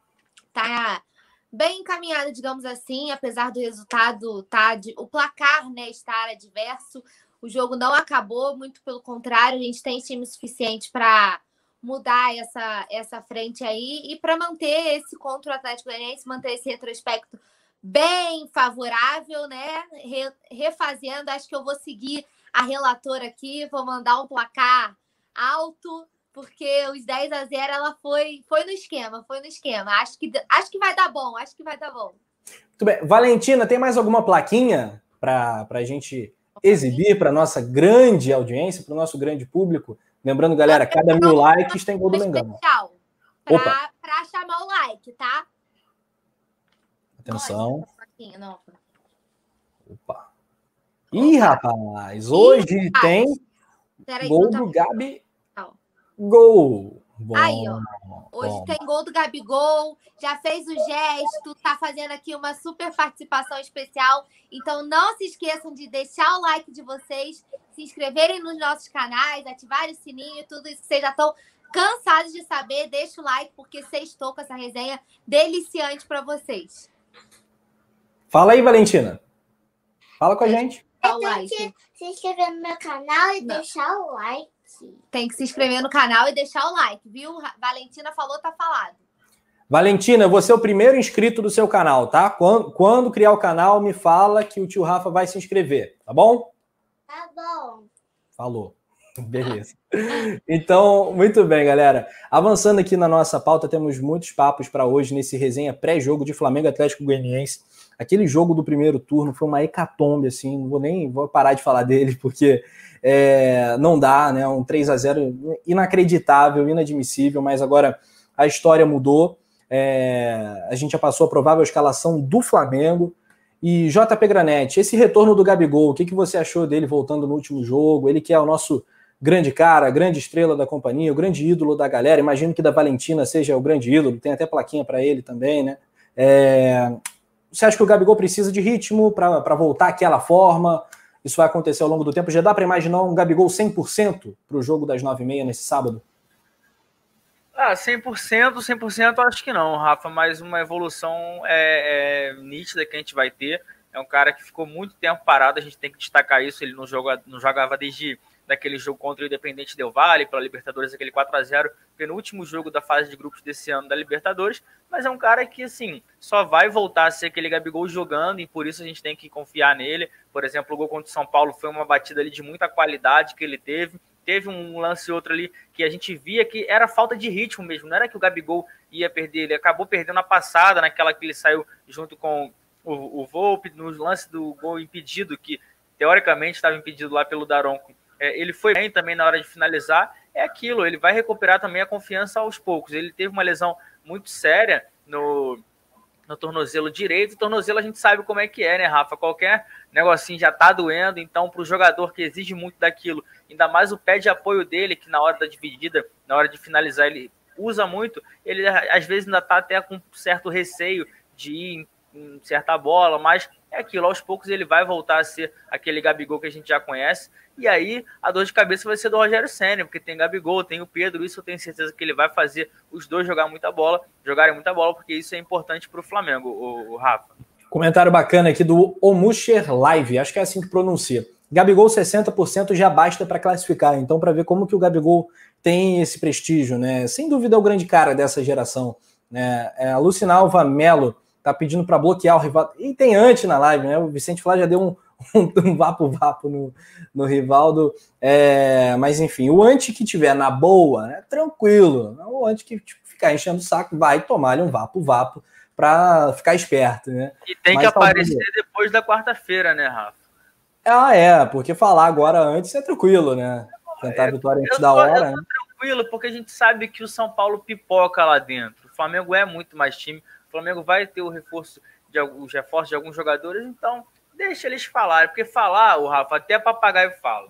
[SPEAKER 3] tá bem encaminhada, digamos assim, apesar do resultado tá de, o placar, né, estar adverso. O jogo não acabou, muito pelo contrário, a gente tem time suficiente para mudar essa, essa frente aí e para manter esse contra o Atlético Goianiense, manter esse retrospecto bem favorável, né? Re, refazendo, acho que eu vou seguir a relatora aqui, vou mandar um placar alto, porque os 10 a 0 ela foi foi no esquema, foi no esquema. Acho que acho que vai dar bom, acho que vai dar bom.
[SPEAKER 1] Muito bem. Valentina, tem mais alguma plaquinha para a gente exibir para nossa grande audiência, para o nosso grande público? Lembrando, galera, cada mil likes tem gol do Mengão.
[SPEAKER 3] Para chamar o like, tá?
[SPEAKER 1] Atenção. Opa. Ih, rapaz, hoje Ih, tem gol do Gabi. Gol.
[SPEAKER 3] Bom, Aí, ó. Hoje bom. tem gol do Gabigol, já fez o gesto, tá fazendo aqui uma super participação especial. Então não se esqueçam de deixar o like de vocês, se inscreverem nos nossos canais, ativar o sininho, tudo isso que vocês já estão cansados de saber. Deixa o like, porque estou com essa resenha deliciante para vocês.
[SPEAKER 1] Fala aí, Valentina. Fala com a gente.
[SPEAKER 4] Eu tenho que se inscrever no meu canal e não. deixar o like.
[SPEAKER 3] Tem que se inscrever no canal e deixar o like, viu? Valentina falou, tá falado.
[SPEAKER 1] Valentina, você é o primeiro inscrito do seu canal, tá? Quando, quando criar o canal, me fala que o tio Rafa vai se inscrever, tá bom?
[SPEAKER 4] Tá bom.
[SPEAKER 1] Falou. Beleza. Então, muito bem, galera. Avançando aqui na nossa pauta, temos muitos papos para hoje nesse resenha pré-jogo de Flamengo Atlético Goianiense. Aquele jogo do primeiro turno foi uma hecatombe, assim, não vou nem vou parar de falar dele, porque é, não dá, né? Um 3 a 0 inacreditável, inadmissível, mas agora a história mudou. É, a gente já passou a provável escalação do Flamengo. E JP Granete, esse retorno do Gabigol, o que, que você achou dele voltando no último jogo? Ele que é o nosso grande cara, grande estrela da companhia, o grande ídolo da galera. Imagino que da Valentina seja o grande ídolo, tem até plaquinha para ele também, né? É, você acha que o Gabigol precisa de ritmo para voltar àquela forma? Isso vai acontecer ao longo do tempo? Já dá para imaginar um Gabigol 100% para o jogo das 9h30 nesse sábado?
[SPEAKER 2] Ah, 100%, 100% acho que não, Rafa, mas uma evolução é, é, nítida que a gente vai ter. É um cara que ficou muito tempo parado, a gente tem que destacar isso. Ele não, não jogava desde daquele jogo contra o Independente Del Vale, pela Libertadores, aquele 4 a 0 penúltimo jogo da fase de grupos desse ano da Libertadores, mas é um cara que, assim, só vai voltar a ser aquele Gabigol jogando e por isso a gente tem que confiar nele. Por exemplo, o gol contra o São Paulo foi uma batida ali de muita qualidade que ele teve. Teve um lance outro ali que a gente via que era falta de ritmo mesmo, não era que o Gabigol ia perder, ele acabou perdendo a passada, naquela que ele saiu junto com o, o Volpe, no lance do gol impedido, que teoricamente estava impedido lá pelo Daronco é, ele foi bem também na hora de finalizar. É aquilo, ele vai recuperar também a confiança aos poucos. Ele teve uma lesão muito séria no, no tornozelo direito. O tornozelo a gente sabe como é que é, né, Rafa? Qualquer negocinho já tá doendo. Então, para o jogador que exige muito daquilo, ainda mais o pé de apoio dele, que na hora da dividida, na hora de finalizar, ele usa muito, ele às vezes ainda tá até com certo receio de ir certa bola, mas é aquilo, aos poucos ele vai voltar a ser aquele Gabigol que a gente já conhece. E aí a dor de cabeça vai ser do Rogério Senna, porque tem Gabigol, tem o Pedro, isso eu tenho certeza que ele vai fazer os dois jogar muita bola, jogarem muita bola, porque isso é importante para o Flamengo, o Rafa.
[SPEAKER 1] Comentário bacana aqui do Omusher Live, acho que é assim que pronuncia. Gabigol 60% já basta para classificar, então para ver como que o Gabigol tem esse prestígio, né? Sem dúvida é o grande cara dessa geração, né? É, Lucinalva Melo tá pedindo para bloquear o rival. E tem antes na live, né? O Vicente Flá já deu um, (laughs) um, um vapo-vapo no, no Rivaldo. É, mas enfim, o anti que tiver na boa, né, tranquilo. O anti que tipo, ficar enchendo o saco vai tomar-lhe um vapo-vapo para ficar esperto, né?
[SPEAKER 2] E tem mas, que aparecer talvez... depois da quarta-feira, né, Rafa?
[SPEAKER 1] Ah, é, porque falar agora antes é tranquilo, né? Tentar é, a vitória antes da hora.
[SPEAKER 2] Né? tranquilo, porque a gente sabe que o São Paulo pipoca lá dentro. O Flamengo é muito mais time. Flamengo vai ter o reforço de os reforços de alguns jogadores, então deixa eles falarem, porque falar, o Rafa, até papagaio fala.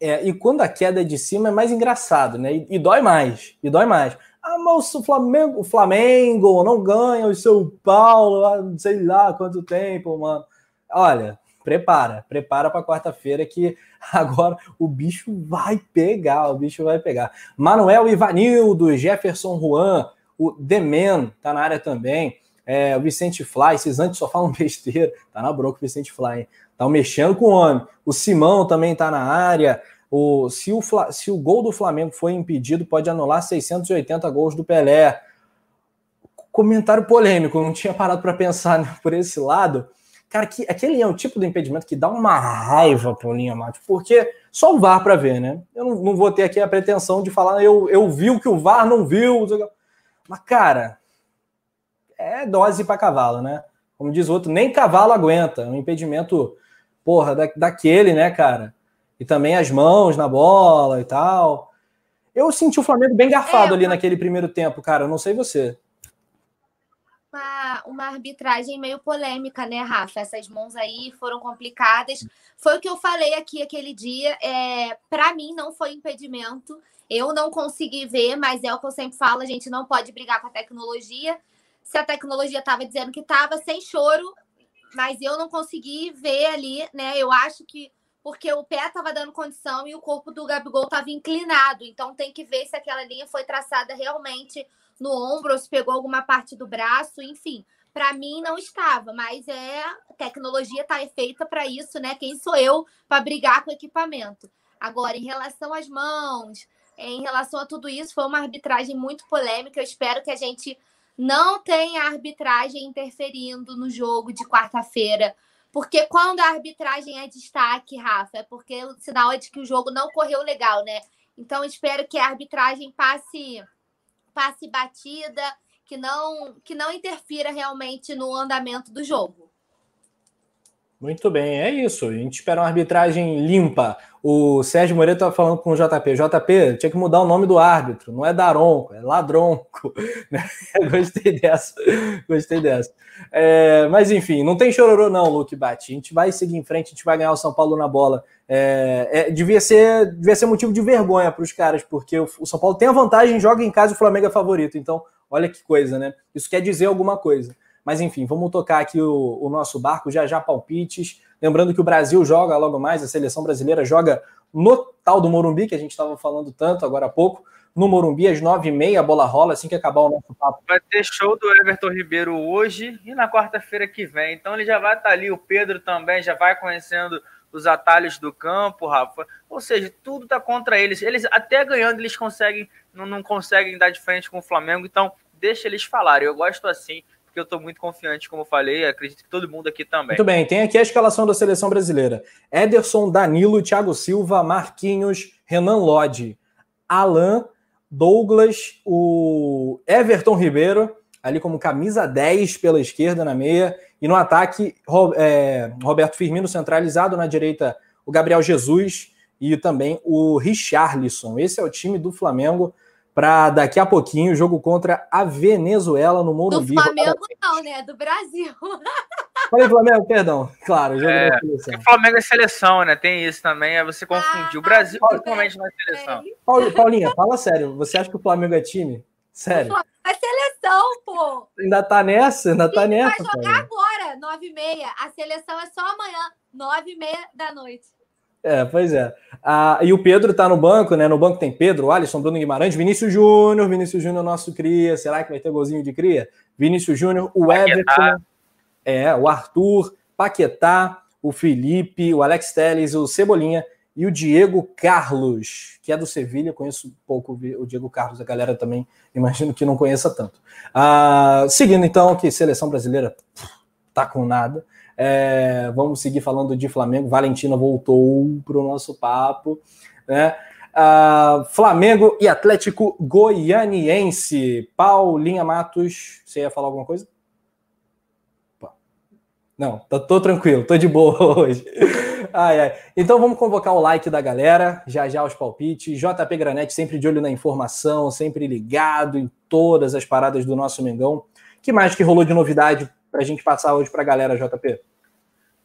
[SPEAKER 1] É, e quando a queda é de cima é mais engraçado, né? E, e dói mais, e dói mais. Ah, mas o Flamengo, o Flamengo não ganha o São Paulo, há sei lá quanto tempo, mano. Olha, prepara, prepara para quarta-feira que (laughs) agora o bicho vai pegar, o bicho vai pegar. Manuel Ivanildo, Jefferson Juan, o Demen tá na área também. É, o Vicente Fly, esses antes só falam (laughs) besteira. Tá na bronca o Vicente Fly. Tá mexendo com o homem. O Simão também tá na área. O, se, o, se o gol do Flamengo foi impedido, pode anular 680 gols do Pelé. Comentário polêmico, não tinha parado para pensar né, por esse lado. Cara, que, aquele é o tipo de impedimento que dá uma raiva pro Linha Mato, porque só o VAR para ver, né? Eu não, não, vou ter aqui a pretensão de falar, eu, eu vi o que o VAR não viu. Mas, cara, é dose para cavalo, né? Como diz o outro, nem cavalo aguenta. Um impedimento, porra, da, daquele, né, cara? E também as mãos na bola e tal. Eu senti o Flamengo bem garfado é, ali naquele primeiro tempo, cara. Eu não sei você.
[SPEAKER 3] Uma, arbitragem meio polêmica, né, Rafa? Essas mãos aí foram complicadas. Foi o que eu falei aqui aquele dia. É, Para mim, não foi impedimento. Eu não consegui ver, mas é o que eu sempre falo: a gente não pode brigar com a tecnologia. Se a tecnologia estava dizendo que estava, sem choro, mas eu não consegui ver ali, né? Eu acho que porque o pé estava dando condição e o corpo do Gabigol estava inclinado. Então tem que ver se aquela linha foi traçada realmente no ombro ou se pegou alguma parte do braço, enfim. Para mim não estava, mas é a tecnologia está feita para isso, né? Quem sou eu para brigar com equipamento? Agora, em relação às mãos, em relação a tudo isso, foi uma arbitragem muito polêmica. Eu espero que a gente não tenha arbitragem interferindo no jogo de quarta-feira porque quando a arbitragem é destaque, Rafa, é porque o sinal é de que o jogo não correu legal, né? Então espero que a arbitragem passe passe batida, que não que não interfira realmente no andamento do jogo.
[SPEAKER 1] Muito bem, é isso. A gente espera uma arbitragem limpa. O Sérgio Moreira estava falando com o JP. JP, tinha que mudar o nome do árbitro. Não é Daronco, é Ladronco. (laughs) gostei dessa. Gostei dessa. É, mas enfim, não tem chororô não, Luke Bate. A gente vai seguir em frente, a gente vai ganhar o São Paulo na bola. É, é, devia, ser, devia ser motivo de vergonha para os caras, porque o, São Paulo tem a vantagem, joga em casa o Flamengo é favorito. Então, olha que coisa, né? Isso quer dizer alguma coisa. Mas enfim, vamos tocar aqui o, o nosso barco, já já palpites. Lembrando que o Brasil joga logo mais, a seleção brasileira joga no tal do Morumbi, que a gente estava falando tanto agora há pouco. No Morumbi, às nove e meia, a bola rola, assim que acabar o nosso papo.
[SPEAKER 2] Vai ter show do Everton Ribeiro hoje e na quarta-feira que vem. Então ele já vai estar tá ali, o Pedro também já vai conhecendo os atalhos do campo, Rafa. Ou seja, tudo está contra eles. Eles até ganhando, eles conseguem, não, não conseguem dar de frente com o Flamengo. Então, deixa eles falarem. Eu gosto assim porque eu estou muito confiante, como falei, acredito que todo mundo aqui também.
[SPEAKER 1] Muito bem, tem aqui a escalação da seleção brasileira: Ederson, Danilo, Thiago Silva, Marquinhos, Renan Lodge, Alan, Douglas, o Everton Ribeiro, ali como camisa 10 pela esquerda na meia, e no ataque, é, Roberto Firmino centralizado na direita, o Gabriel Jesus e também o Richarlison. Esse é o time do Flamengo para daqui a pouquinho o jogo contra a Venezuela no Morumbi.
[SPEAKER 3] Do Flamengo não, né? Do Brasil. (laughs)
[SPEAKER 1] Falei Flamengo, perdão. Claro, jogo
[SPEAKER 2] é, O Flamengo é seleção, né? Tem isso também, é você confundir. Ah, o Brasil principalmente não é seleção.
[SPEAKER 1] Paulinha, fala sério. Você acha que o Flamengo é time? Sério.
[SPEAKER 3] É seleção, pô.
[SPEAKER 1] Ainda tá nessa? Ainda tá nessa.
[SPEAKER 3] Vai jogar agora, 9h30. A seleção é só amanhã, 9h30 da noite.
[SPEAKER 1] É, pois é. Ah, e o Pedro tá no banco, né? No banco tem Pedro, Alisson, Bruno Guimarães, Vinícius Júnior, Vinícius Júnior, nosso cria. Será que vai ter golzinho de cria? Vinícius Júnior, o Everton, é, o Arthur, Paquetá, o Felipe, o Alex Telles, o Cebolinha e o Diego Carlos, que é do Sevilha. Conheço pouco o Diego Carlos, a galera também imagino que não conheça tanto. Ah, seguindo então, que seleção brasileira tá com nada. É, vamos seguir falando de Flamengo. Valentina voltou para o nosso papo. Né? Uh, Flamengo e Atlético Goianiense. Paulinha Matos, você ia falar alguma coisa? Não, tô, tô, tranquilo, tô de boa (laughs) hoje. Ai, ai. Então vamos convocar o like da galera, já já os palpites. JP Granete sempre de olho na informação, sempre ligado em todas as paradas do nosso Mengão. que mais que rolou de novidade para a gente passar hoje para a galera, JP?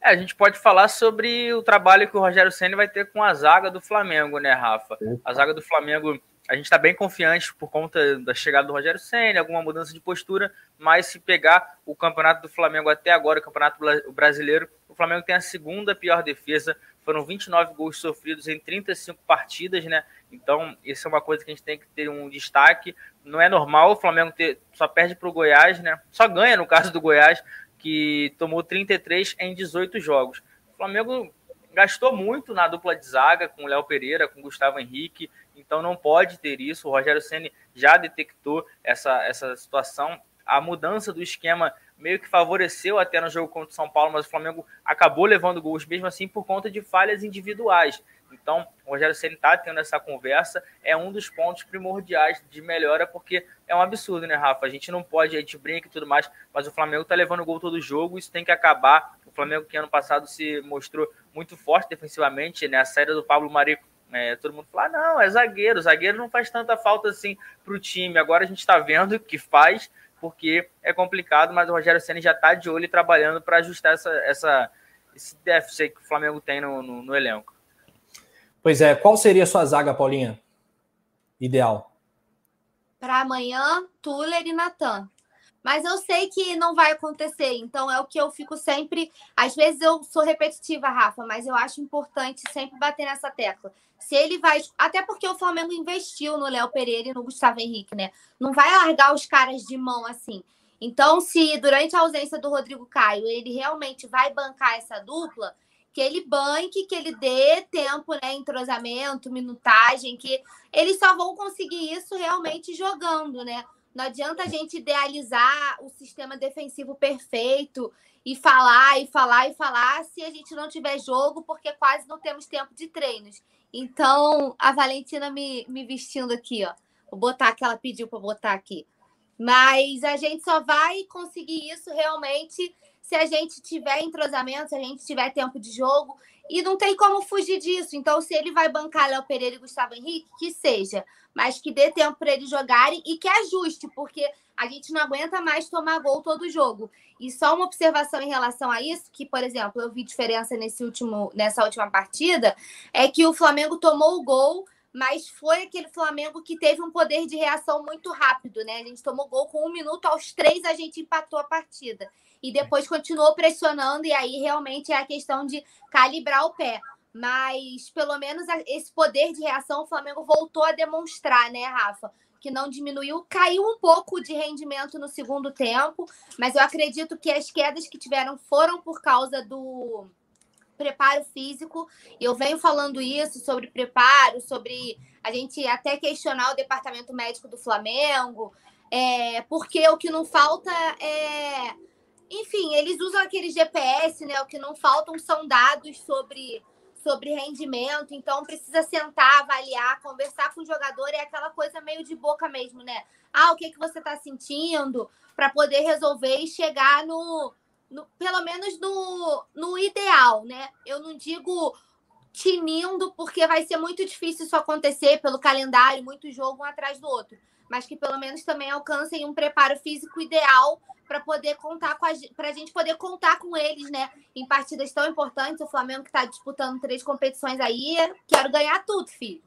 [SPEAKER 2] É, a gente pode falar sobre o trabalho que o Rogério Senna vai ter com a zaga do Flamengo, né, Rafa? A zaga do Flamengo, a gente está bem confiante por conta da chegada do Rogério Senna, alguma mudança de postura, mas se pegar o campeonato do Flamengo até agora, o campeonato brasileiro, o Flamengo tem a segunda pior defesa, foram 29 gols sofridos em 35 partidas, né? Então, isso é uma coisa que a gente tem que ter um destaque. Não é normal o Flamengo ter, só perde para o Goiás, né? Só ganha no caso do Goiás, que tomou 33 em 18 jogos. O Flamengo gastou muito na dupla de zaga com o Léo Pereira, com o Gustavo Henrique, então não pode ter isso. O Rogério Ceni já detectou essa, essa situação. A mudança do esquema meio que favoreceu até no jogo contra o São Paulo, mas o Flamengo acabou levando gols mesmo assim por conta de falhas individuais. Então, o Rogério Ceni está tendo essa conversa, é um dos pontos primordiais de melhora, porque é um absurdo, né, Rafa? A gente não pode, a gente brinca e tudo mais, mas o Flamengo está levando gol todo jogo, isso tem que acabar. O Flamengo, que ano passado se mostrou muito forte defensivamente, né? A saída do Pablo Mari, é, todo mundo fala, ah, não, é zagueiro, zagueiro não faz tanta falta assim para o time. Agora a gente está vendo que faz, porque é complicado, mas o Rogério Senna já está de olho e trabalhando para ajustar essa, essa, esse déficit que o Flamengo tem no, no, no elenco.
[SPEAKER 1] Pois é, qual seria a sua zaga, Paulinha? Ideal.
[SPEAKER 3] Para amanhã, Tuller e Natan. Mas eu sei que não vai acontecer, então é o que eu fico sempre. Às vezes eu sou repetitiva, Rafa, mas eu acho importante sempre bater nessa tecla. Se ele vai. Até porque o Flamengo investiu no Léo Pereira e no Gustavo Henrique, né? Não vai largar os caras de mão assim. Então, se durante a ausência do Rodrigo Caio ele realmente vai bancar essa dupla, que ele banque, que ele dê tempo, né? Entrosamento, minutagem, que eles só vão conseguir isso realmente jogando, né? Não adianta a gente idealizar o sistema defensivo perfeito e falar e falar e falar se a gente não tiver jogo, porque quase não temos tempo de treinos. Então, a Valentina me, me vestindo aqui, ó. Vou botar que ela pediu para botar aqui. Mas a gente só vai conseguir isso realmente se a gente tiver entrosamento, se a gente tiver tempo de jogo. E não tem como fugir disso. Então, se ele vai bancar Léo Pereira e Gustavo Henrique, que seja mas que dê tempo para eles jogarem e que ajuste, porque a gente não aguenta mais tomar gol todo jogo. E só uma observação em relação a isso, que, por exemplo, eu vi diferença nesse último, nessa última partida, é que o Flamengo tomou o gol, mas foi aquele Flamengo que teve um poder de reação muito rápido, né? A gente tomou gol com um minuto, aos três a gente empatou a partida. E depois continuou pressionando, e aí realmente é a questão de calibrar o pé mas pelo menos esse poder de reação o Flamengo voltou a demonstrar, né, Rafa? Que não diminuiu, caiu um pouco de rendimento no segundo tempo, mas eu acredito que as quedas que tiveram foram por causa do preparo físico. Eu venho falando isso sobre preparo, sobre a gente até questionar o departamento médico do Flamengo, é, porque o que não falta é. Enfim, eles usam aquele GPS, né? O que não faltam são dados sobre sobre rendimento, então precisa sentar, avaliar, conversar com o jogador, é aquela coisa meio de boca mesmo, né? Ah, o que, que você está sentindo para poder resolver e chegar no, no, pelo menos no, no ideal, né? Eu não digo tinindo, porque vai ser muito difícil isso acontecer pelo calendário, muito jogo um atrás do outro, mas que pelo menos também alcancem um preparo físico ideal para poder contar com a para a gente poder contar com eles, né? Em partidas tão importantes, o Flamengo que está disputando três competições aí, quero ganhar tudo, filho.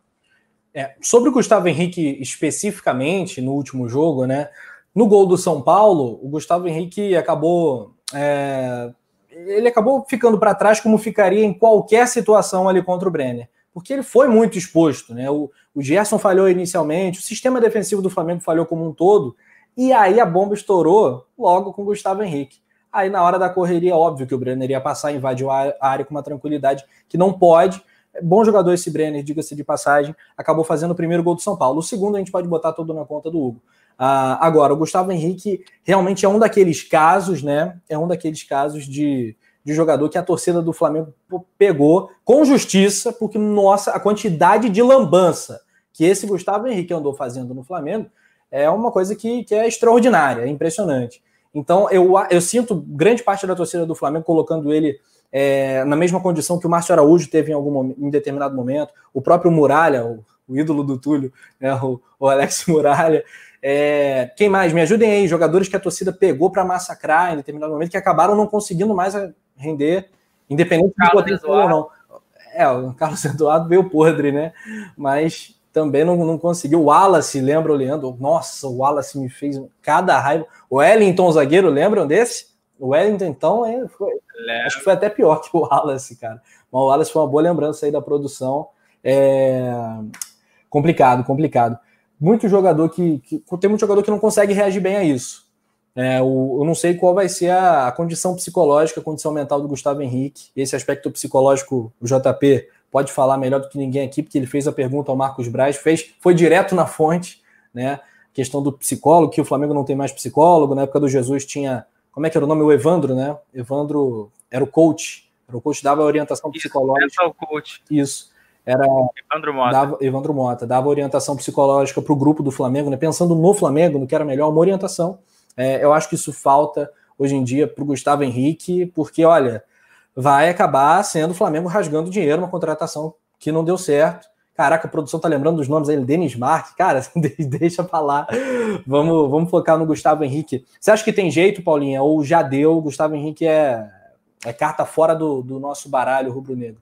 [SPEAKER 1] É, sobre o Gustavo Henrique especificamente no último jogo, né? No gol do São Paulo, o Gustavo Henrique acabou é, ele acabou ficando para trás como ficaria em qualquer situação ali contra o Brenner, porque ele foi muito exposto, né? O, o Gerson falhou inicialmente, o sistema defensivo do Flamengo falhou como um todo, e aí a bomba estourou logo com o Gustavo Henrique. Aí na hora da correria, óbvio que o Brenner ia passar, invadiu a área com uma tranquilidade que não pode. Bom jogador esse Brenner, diga-se de passagem, acabou fazendo o primeiro gol do São Paulo. O segundo a gente pode botar todo na conta do Hugo. Uh, agora, o Gustavo Henrique realmente é um daqueles casos, né? É um daqueles casos de, de jogador que a torcida do Flamengo pegou com justiça, porque, nossa, a quantidade de lambança que esse Gustavo Henrique andou fazendo no Flamengo é uma coisa que, que é extraordinária, é impressionante. Então, eu, eu sinto grande parte da torcida do Flamengo colocando ele é, na mesma condição que o Márcio Araújo teve em algum em determinado momento, o próprio Muralha, o, o ídolo do Túlio, né, o, o Alex (laughs) Muralha. É, quem mais? Me ajudem aí, jogadores que a torcida pegou para massacrar em determinado momento, que acabaram não conseguindo mais render, independente do potencial ou não. É, o Carlos (laughs) Eduardo veio podre, né? Mas também não, não conseguiu. O Wallace, lembra o Leandro? Nossa, o Wallace me fez cada raiva. O Wellington, zagueiro, lembram desse? O Wellington, então, é, foi, acho que foi até pior que o Wallace, cara. Mas o Wallace foi uma boa lembrança aí da produção. É... Complicado, complicado. Muito jogador que, que, Tem muito jogador que não consegue reagir bem a isso. É, o, eu não sei qual vai ser a, a condição psicológica, a condição mental do Gustavo Henrique. Esse aspecto psicológico, o JP pode falar melhor do que ninguém aqui, porque ele fez a pergunta ao Marcos Braz, fez, foi direto na fonte, né? Questão do psicólogo, que o Flamengo não tem mais psicólogo, na época do Jesus tinha, como é que era o nome? O Evandro, né? Evandro era o coach, era o coach, dava orientação psicológica. Isso. Era
[SPEAKER 2] Evandro Mota.
[SPEAKER 1] Dava, Evandro Mota, dava orientação psicológica para o grupo do Flamengo, né? Pensando no Flamengo, no que era melhor, uma orientação. É, eu acho que isso falta hoje em dia para o Gustavo Henrique, porque, olha, vai acabar sendo o Flamengo rasgando dinheiro, uma contratação que não deu certo, Caraca, a produção tá lembrando dos nomes aí, Denis Marques, cara, (laughs) deixa pra lá. Vamos, vamos focar no Gustavo Henrique. Você acha que tem jeito, Paulinha? Ou já deu? O Gustavo Henrique é, é carta fora do, do nosso baralho rubro-negro?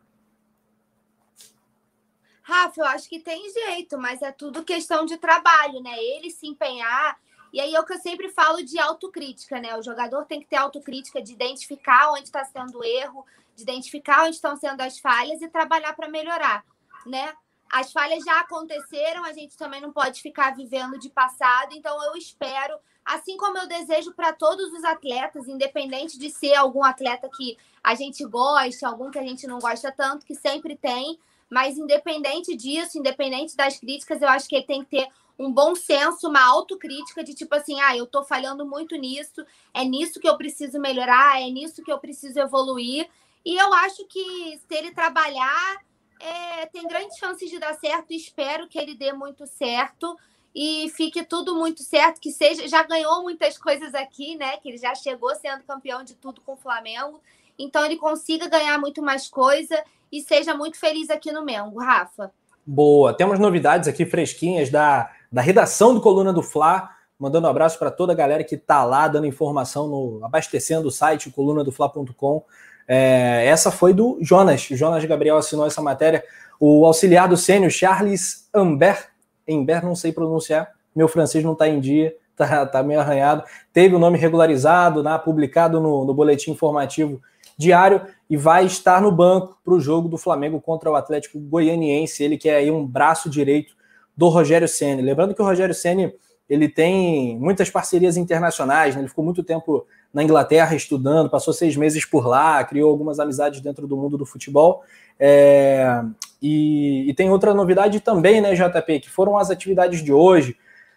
[SPEAKER 3] Rafa, eu acho que tem jeito, mas é tudo questão de trabalho, né? Ele se empenhar. E aí é o que eu sempre falo de autocrítica, né? O jogador tem que ter autocrítica de identificar onde está sendo erro, de identificar onde estão sendo as falhas e trabalhar para melhorar, né? As falhas já aconteceram, a gente também não pode ficar vivendo de passado, então eu espero, assim como eu desejo para todos os atletas, independente de ser algum atleta que a gente gosta, algum que a gente não gosta tanto, que sempre tem, mas independente disso, independente das críticas, eu acho que ele tem que ter um bom senso, uma autocrítica de tipo assim, ah, eu tô falhando muito nisso, é nisso que eu preciso melhorar, é nisso que eu preciso evoluir. E eu acho que se ele trabalhar, é, tem grandes chances de dar certo. Espero que ele dê muito certo e fique tudo muito certo. Que seja, já ganhou muitas coisas aqui, né? Que ele já chegou sendo campeão de tudo com o Flamengo. Então ele consiga ganhar muito mais coisa e seja muito feliz aqui no Mengo, Rafa.
[SPEAKER 1] Boa, temos novidades aqui fresquinhas da, da redação do Coluna do Fla. Mandando um abraço para toda a galera que está lá dando informação, no, abastecendo o site colunadofla.com. É, essa foi do Jonas. Jonas Gabriel assinou essa matéria. O auxiliar do sênior, Charles Amber, Amber, não sei pronunciar, meu francês não está em dia, (laughs) tá, tá meio arranhado. Teve o nome regularizado, né, publicado no, no boletim informativo diário e vai estar no banco para o jogo do Flamengo contra o Atlético Goianiense. Ele que é um braço direito do Rogério Ceni. Lembrando que o Rogério Ceni ele tem muitas parcerias internacionais, né? ele ficou muito tempo na Inglaterra estudando, passou seis meses por lá, criou algumas amizades dentro do mundo do futebol. É, e, e, tem outra novidade também, né, JP, que foram as atividades de hoje.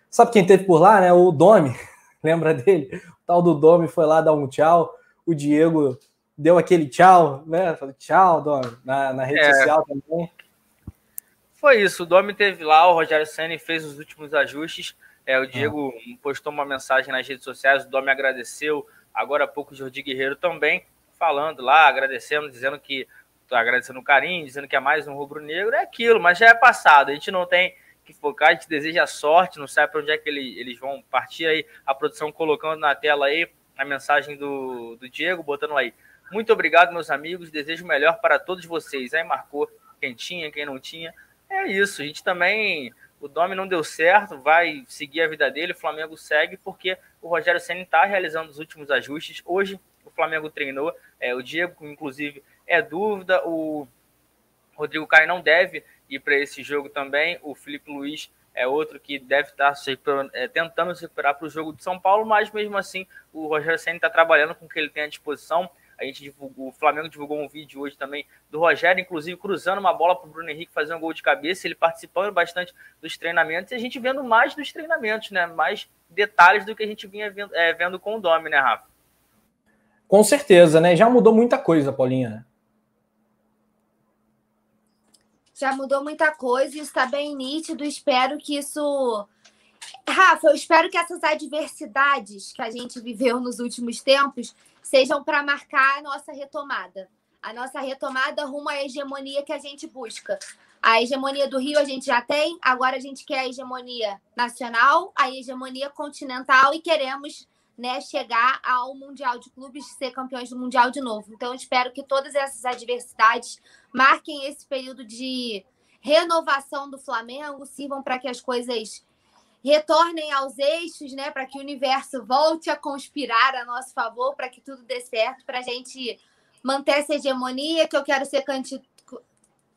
[SPEAKER 1] Sabe quem teve por lá, né? O Domi, (laughs) lembra dele? O tal do Domi foi lá dar um tchau. O Diego deu aquele tchau, né? Falei, tchau, Domi, na, na rede é. social também.
[SPEAKER 2] Foi isso, o Domi teve lá, o Rogério Senna fez os últimos ajustes. É, o Diego ah. postou uma mensagem nas redes sociais, o Domi agradeceu, agora há pouco o Jordi Guerreiro também, falando lá, agradecendo, dizendo que tá agradecendo o carinho, dizendo que é mais um rubro-negro, é aquilo, mas já é passado, a gente não tem que focar, a gente deseja sorte, não sabe para onde é que ele, eles vão partir aí, a produção colocando na tela aí a mensagem do, do Diego, botando aí, muito obrigado meus amigos, desejo o melhor para todos vocês, aí marcou quem tinha, quem não tinha, é isso, a gente também o Domi não deu certo, vai seguir a vida dele, o Flamengo segue, porque o Rogério Senna está realizando os últimos ajustes. Hoje o Flamengo treinou, é, o Diego, inclusive, é dúvida, o Rodrigo Caio não deve ir para esse jogo também, o Felipe Luiz é outro que deve estar tá se é, tentando se recuperar para o jogo de São Paulo, mas mesmo assim o Rogério Senna está trabalhando com o que ele tem à disposição. A gente divulgou, o Flamengo divulgou um vídeo hoje também do Rogério, inclusive cruzando uma bola para o Bruno Henrique fazer um gol de cabeça, ele participando bastante dos treinamentos e a gente vendo mais dos treinamentos, né? Mais detalhes do que a gente vinha vendo, é, vendo com o Domi, né, Rafa?
[SPEAKER 1] Com certeza, né? Já mudou muita coisa, Paulinha.
[SPEAKER 3] Já mudou muita coisa e está bem nítido. Espero que isso. Rafa, eu espero que essas adversidades que a gente viveu nos últimos tempos sejam para marcar a nossa retomada. A nossa retomada rumo à hegemonia que a gente busca. A hegemonia do Rio a gente já tem, agora a gente quer a hegemonia nacional, a hegemonia continental e queremos né, chegar ao Mundial de Clubes, ser campeões do Mundial de novo. Então, espero que todas essas adversidades marquem esse período de renovação do Flamengo, sirvam para que as coisas retornem aos eixos, né? Para que o universo volte a conspirar a nosso favor, para que tudo dê certo, para a gente manter essa hegemonia que eu quero ser.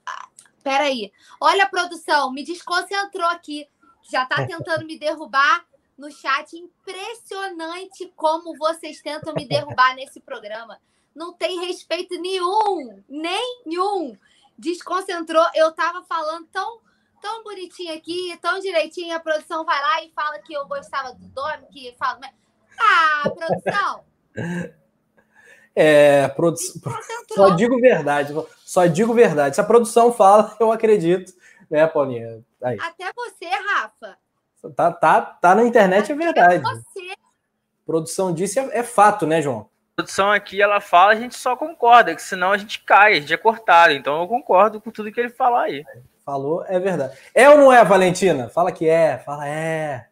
[SPEAKER 3] Ah, peraí. Olha a produção, me desconcentrou aqui. Já está tentando me derrubar no chat. Impressionante como vocês tentam me derrubar nesse programa. Não tem respeito nenhum, nenhum. Desconcentrou. Eu estava falando tão tão bonitinho aqui, tão direitinho, a produção vai lá e fala que eu gostava do Domi, que fala. Ah, produção! (laughs)
[SPEAKER 1] É, produ... só digo verdade, só digo verdade. Se a produção fala, (laughs) eu acredito, né, Paulinha?
[SPEAKER 3] Aí. Até você, Rafa.
[SPEAKER 1] Tá, tá, tá na internet, é Até é verdade. Você. Produção disse é, é fato, né, João?
[SPEAKER 2] A produção aqui, ela fala, a gente só concorda, que senão a gente cai, a gente é cortado. Então eu concordo com tudo que ele falar aí.
[SPEAKER 1] Falou, é verdade. É ou não é, Valentina? Fala que é, fala é.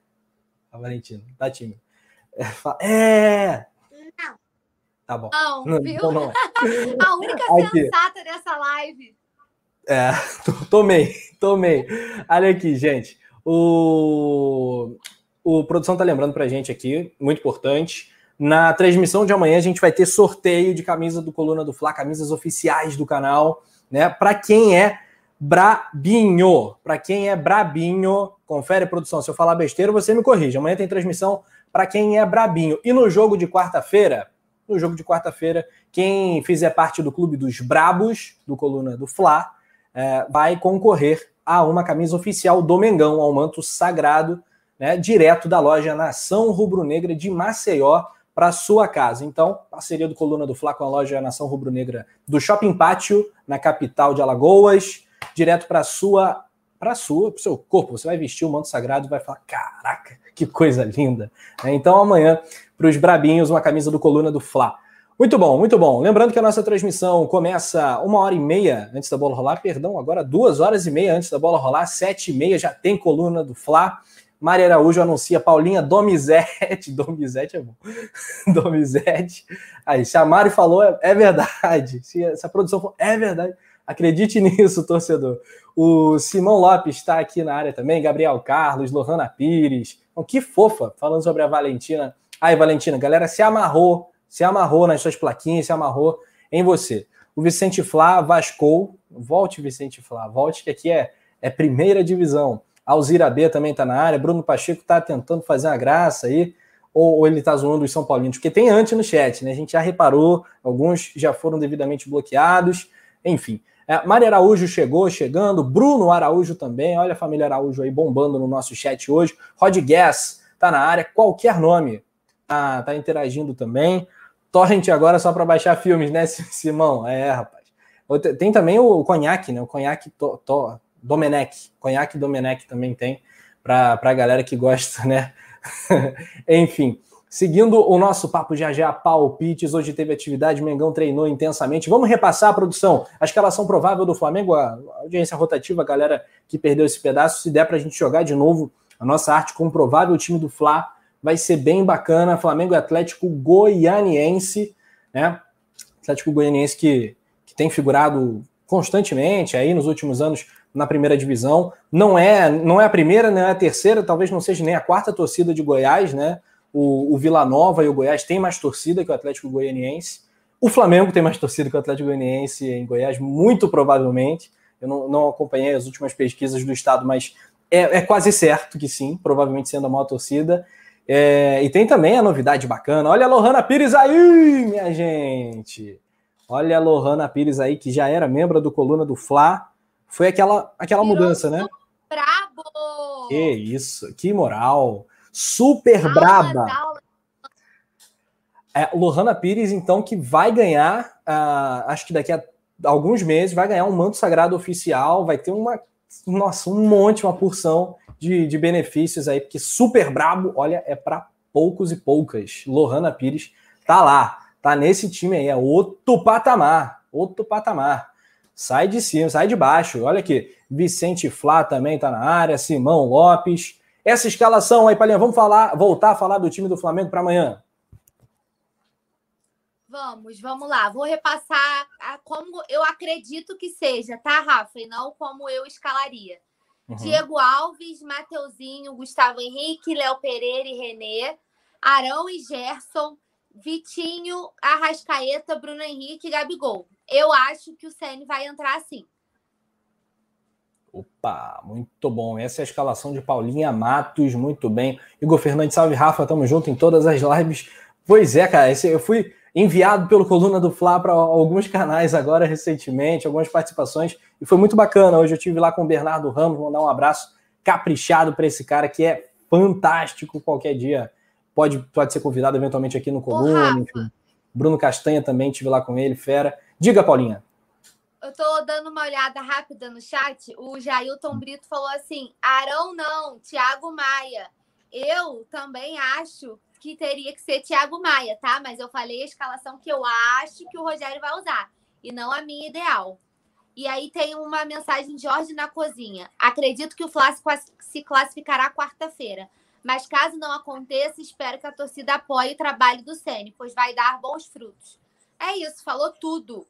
[SPEAKER 1] A Valentina, tá time. É, fala, é.
[SPEAKER 4] Não.
[SPEAKER 1] Tá bom.
[SPEAKER 3] Não,
[SPEAKER 1] Não,
[SPEAKER 3] viu?
[SPEAKER 1] então não é. (laughs)
[SPEAKER 3] A única (laughs)
[SPEAKER 1] Aqui.
[SPEAKER 3] sensata dessa live.
[SPEAKER 1] É, (laughs) tomei, tomei. Olha aqui, gente. O, o produção tá lembrando pra gente aqui, muito importante. Na transmissão de amanhã a gente vai ter sorteio de camisa do Coluna do Fla, camisas oficiais do canal, né? Para quem é brabinho, para quem é brabinho, confere produção. Se eu falar besteira, você me corrige. Amanhã tem transmissão para quem é brabinho. E no jogo de quarta-feira, no jogo de quarta-feira, quem fizer parte do clube dos brabos do Coluna do Fla, é, vai concorrer a uma camisa oficial do Mengão, ao manto sagrado, né, direto da loja Nação Rubro-Negra de Maceió para sua casa. Então, parceria do Coluna do Fla com a loja Nação Rubro-Negra do Shopping Pátio, na capital de Alagoas, direto para sua para sua, seu corpo. Você vai vestir o manto sagrado e vai falar: caraca, que coisa linda. É, Então, amanhã, para os brabinhos, uma camisa do Coluna do Fla. Muito bom, muito bom. Lembrando que a nossa transmissão começa uma hora e meia antes da bola rolar, perdão, agora duas horas e meia antes da bola rolar, sete e meia já tem coluna do Fla. Maria Araújo anuncia Paulinha Domizete. (laughs) Domizete é bom. (laughs) Domizete. Aí, se a Mari falou, é, é verdade. Se, se a produção falou, é verdade. Acredite (laughs) nisso, torcedor. O Simão Lopes está aqui na área também, Gabriel Carlos, Lohana Pires. Então, que fofa, falando sobre a Valentina. Aí, Valentina, galera se amarrou, se amarrou nas suas plaquinhas, se amarrou em você. O Vicente Flá vascou. Volte, Vicente Flá, volte, que aqui é, é primeira divisão. Alzira B também está na área. Bruno Pacheco está tentando fazer uma graça aí. Ou, ou ele está zoando os São Paulinos? Porque tem antes no chat, né? A gente já reparou, alguns já foram devidamente bloqueados. Enfim. É, Araújo chegou, chegando. Bruno Araújo também. Olha a família Araújo aí bombando no nosso chat hoje. Rod Guess está na área. Qualquer nome tá, tá interagindo também. Torrent agora só para baixar filmes, né, Simão? É, rapaz. Tem também o Conhaque, né? O Conhaque to, to, Domenech. Conhaque Domenech também tem para a galera que gosta, né? (laughs) Enfim. Seguindo o nosso papo já já, palpites. Hoje teve atividade, Mengão treinou intensamente. Vamos repassar a produção. A escalação provável do Flamengo, a audiência rotativa, a galera que perdeu esse pedaço. Se der para a gente jogar de novo a nossa arte com o provável time do Fla, vai ser bem bacana. Flamengo e Atlético Goianiense, né? Atlético Goianiense que, que tem figurado constantemente aí nos últimos anos na primeira divisão. Não é, não é a primeira, nem é a terceira, talvez não seja nem a quarta torcida de Goiás, né? O, o Vila Nova e o Goiás têm mais torcida que o Atlético Goianiense. O Flamengo tem mais torcida que o Atlético Goianiense em Goiás, muito provavelmente. Eu não, não acompanhei as últimas pesquisas do estado, mas é, é, quase certo que sim, provavelmente sendo a maior torcida. É, e tem também a novidade bacana. Olha a Lohana Pires aí, minha gente. Olha a Lohana Pires aí, que já era membro do Coluna do Fla. Foi aquela, aquela
[SPEAKER 3] Virou
[SPEAKER 1] mudança, né?
[SPEAKER 3] Brabo!
[SPEAKER 1] Que isso, que moral. Super
[SPEAKER 3] Aulas,
[SPEAKER 1] braba.
[SPEAKER 3] aulas.
[SPEAKER 1] É, Lohana Pires, então, que vai ganhar, ah, acho que daqui a alguns meses, vai ganhar um manto sagrado oficial, vai ter uma, nossa, um monte, uma porção de, de benefícios aí, porque super brabo, olha, é para poucos e poucas. Lohana Pires tá lá, tá nesse time aí, é outro patamar, outro patamar. Sai de cima, sai de baixo. Olha aqui, Vicente Flá também tá na área, Simão Lopes. Essa escalação aí, Palinha, vamos falar, voltar a falar do time do Flamengo para amanhã.
[SPEAKER 3] Vamos, vamos lá. Vou repassar a como eu acredito que seja, tá, Rafa? E não como eu escalaria.
[SPEAKER 1] Uhum.
[SPEAKER 3] Diego Alves, Mateuzinho, Gustavo Henrique, Léo Pereira e Renê, Arão e Gerson, Vitinho, Arrascaeta, Bruno Henrique e Gabigol. Eu acho que o Ceni vai entrar assim.
[SPEAKER 1] Opa, muito bom. Essa é a escalação de Paulinha Matos, muito bem. Igor Fernandes, salve Rafa, tamo junto em todas as lives. Pois é, cara, eu fui enviado pelo Coluna do Fla para alguns canais agora recentemente, algumas participações, e foi muito bacana. Hoje eu tive lá com o Bernardo Ramos, vou dar um abraço caprichado para esse cara que é fantástico qualquer dia. Pode, pode ser convidado eventualmente aqui no Coluna. Bruno Castanha também, tive lá com ele, fera. Diga, Paulinha.
[SPEAKER 3] Eu tô dando uma olhada rápida no chat. O Jailton Brito falou assim: Arão não, Thiago Maia. Eu também acho que teria que ser Thiago Maia, tá? Mas eu falei a escalação que eu acho que o Rogério vai usar e não a minha ideal. E aí tem uma mensagem de Jorge na cozinha. Acredito que o Fla se classificará quarta-feira. Mas caso não aconteça, espero que a torcida apoie o trabalho do Ceni, pois vai dar bons frutos. É isso, falou tudo.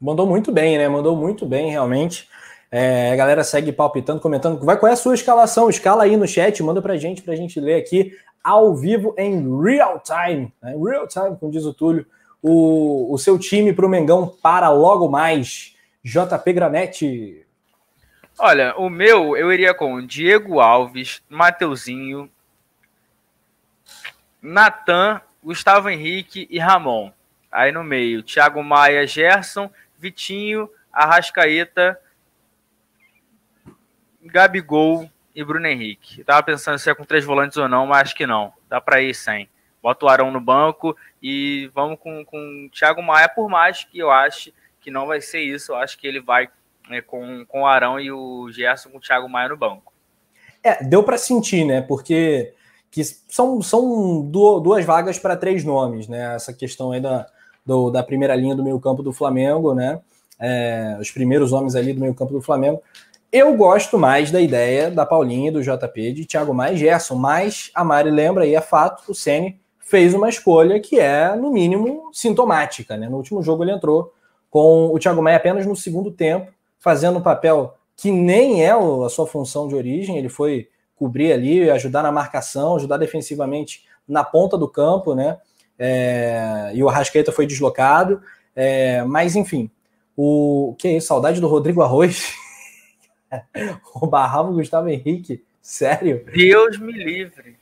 [SPEAKER 1] Mandou muito bem, né? Mandou muito bem, realmente. É, a galera segue palpitando, comentando. Vai qual é a sua escalação? Escala aí no chat, manda pra gente, pra gente ler aqui ao vivo em real time. Né? Real time, como diz o Túlio o, o seu time para o Mengão para logo mais. JP Granete.
[SPEAKER 2] Olha, o meu eu iria com Diego Alves, Mateuzinho, Natan, Gustavo Henrique e Ramon. Aí no meio, Thiago Maia, Gerson, Vitinho, Arrascaeta, Gabigol e Bruno Henrique. Eu tava pensando se é com três volantes ou não, mas acho que não. Dá para ir sem bota o Arão no banco e vamos com, com o Thiago Maia, por mais que eu ache que não vai ser isso, eu acho que ele vai né, com, com o Arão e o Gerson com o Thiago Maia no banco.
[SPEAKER 1] É, deu para sentir, né? Porque que são, são duas vagas para três nomes, né? Essa questão aí da, do, da primeira linha do meio campo do Flamengo, né? É, os primeiros homens ali do meio campo do Flamengo. Eu gosto mais da ideia da Paulinha, do JP, de Thiago Maia e Gerson, mas a Mari lembra aí, é fato, o Ceni fez uma escolha que é, no mínimo, sintomática. Né? No último jogo ele entrou com o Thiago Maia apenas no segundo tempo, fazendo um papel que nem é a sua função de origem, ele foi cobrir ali, ajudar na marcação, ajudar defensivamente na ponta do campo, né? É, e o Arrascaeta foi deslocado. É, mas, enfim, o que é isso? Saudade do Rodrigo Arroz. (laughs) o Barravo Gustavo Henrique. Sério?
[SPEAKER 2] Deus me livre.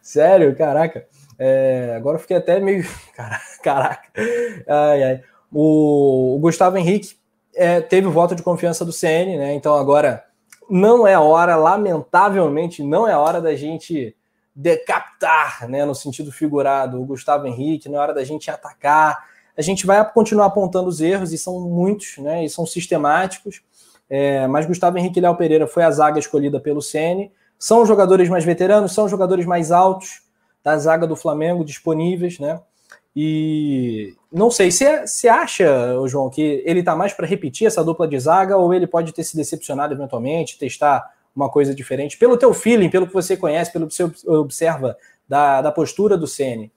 [SPEAKER 1] Sério, caraca. É, agora eu fiquei até meio. (laughs) Caraca. Ai, ai. O, o Gustavo Henrique é, teve o voto de confiança do CN, né? Então agora não é hora, lamentavelmente, não é hora da gente decapitar, né? No sentido figurado, o Gustavo Henrique, é hora da gente atacar. A gente vai continuar apontando os erros, e são muitos, né? E são sistemáticos. É, mas Gustavo Henrique Léo Pereira foi a zaga escolhida pelo CN. São jogadores mais veteranos, são jogadores mais altos da zaga do Flamengo disponíveis, né? E não sei, você acha, João, que ele tá mais para repetir essa dupla de zaga ou ele pode ter se decepcionado eventualmente, testar uma coisa diferente? Pelo teu feeling, pelo que você conhece, pelo que você observa da, da postura do Ceni.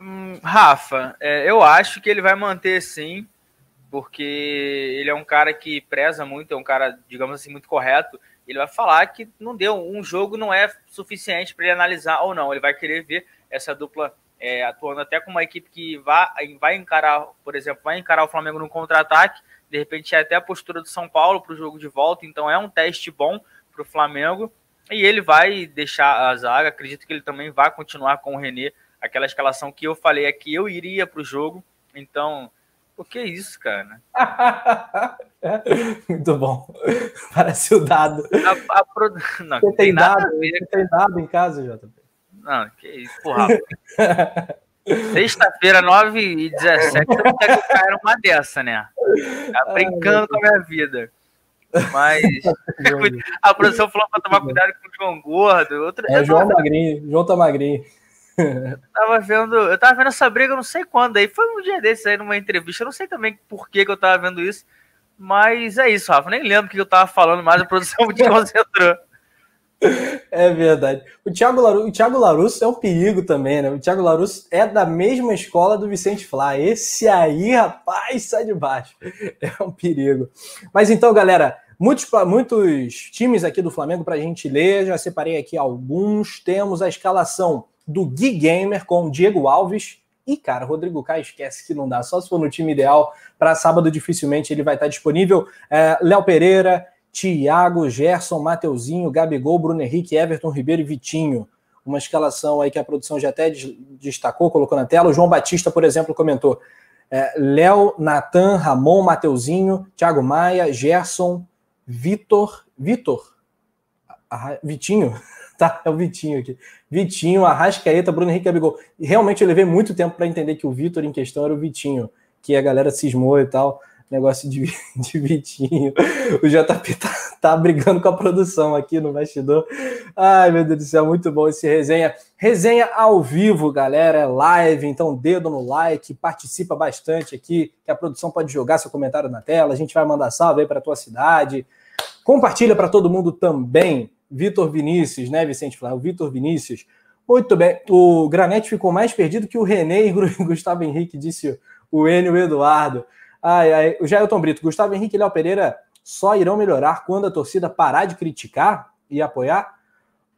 [SPEAKER 2] Hum, Rafa, é, eu acho que ele vai manter sim, porque ele é um cara que preza muito, é um cara, digamos assim, muito correto ele vai falar que não deu, um jogo não é suficiente para ele analisar ou não. Ele vai querer ver essa dupla é, atuando até com uma equipe que vai, vai encarar, por exemplo, vai encarar o Flamengo no contra-ataque, de repente é até a postura do São Paulo para o jogo de volta, então é um teste bom para o Flamengo. E ele vai deixar a zaga, acredito que ele também vai continuar com o René, aquela escalação que eu falei é que eu iria para o jogo. Então, o que é isso, cara? (laughs)
[SPEAKER 1] Muito bom. Parece o dado. A, a.
[SPEAKER 2] Não, Você tem, dado,
[SPEAKER 1] Você tem dado em casa, JP?
[SPEAKER 2] Não, que isso, porra. Sexta-feira, 9 e 17, eu não quero cair uma dessa, né? Tá brincando Ai, com a minha vida. Mas (laughs) a produção falou para tomar cuidado com o João Gordo. Outro...
[SPEAKER 1] É, João Magrinho. João tá magrinho
[SPEAKER 2] tava vendo, eu tava vendo essa briga, não sei quando, aí foi um dia desses aí numa entrevista, eu não sei também por que, que eu tava vendo isso, mas é isso, Rafa, nem lembro o que eu tava falando, mas a produção me (laughs) concentrou.
[SPEAKER 1] É verdade. O Thiago, Laru, o Thiago Larusso é um perigo também, né? O Thiago Larusso é da mesma escola do Vicente Flá. Esse aí, rapaz, sai de baixo. É um perigo. Mas então, galera, muitos, muitos times aqui do Flamengo para a gente ler. Já separei aqui alguns. Temos a escalação do Gui Gamer com Diego Alves. E, cara, Rodrigo Caio esquece que não dá, só se for no time ideal. Para sábado, dificilmente ele vai estar disponível. É, Léo Pereira, Thiago, Gerson, Mateuzinho, Gabigol, Bruno Henrique, Everton Ribeiro e Vitinho. Uma escalação aí que a produção já até destacou, colocou na tela. O João Batista, por exemplo, comentou: é, Léo, Natan, Ramon, Mateuzinho, Thiago Maia, Gerson, Vitor. Vitor? Vitinho? (laughs) Tá, é o Vitinho aqui. Vitinho, Arrascaeta, Bruno Henrique Abigol. E realmente eu levei muito tempo para entender que o Vitor em questão era o Vitinho, que a galera cismou e tal. Negócio de, (laughs) de Vitinho. O JP tá, tá brigando com a produção aqui no bastidor. Ai, meu Deus do céu, muito bom esse resenha. Resenha ao vivo, galera, é live, então dedo no like, participa bastante aqui, que a produção pode jogar seu comentário na tela, a gente vai mandar salve aí para tua cidade. Compartilha para todo mundo também. Vitor Vinícius, né, Vicente Flávio? Vitor Vinícius. Muito bem. O Granete ficou mais perdido que o René e o Gustavo Henrique, disse o Enio Eduardo. Ai, ai. O Jailton Brito, Gustavo Henrique e Léo Pereira só irão melhorar quando a torcida parar de criticar e apoiar?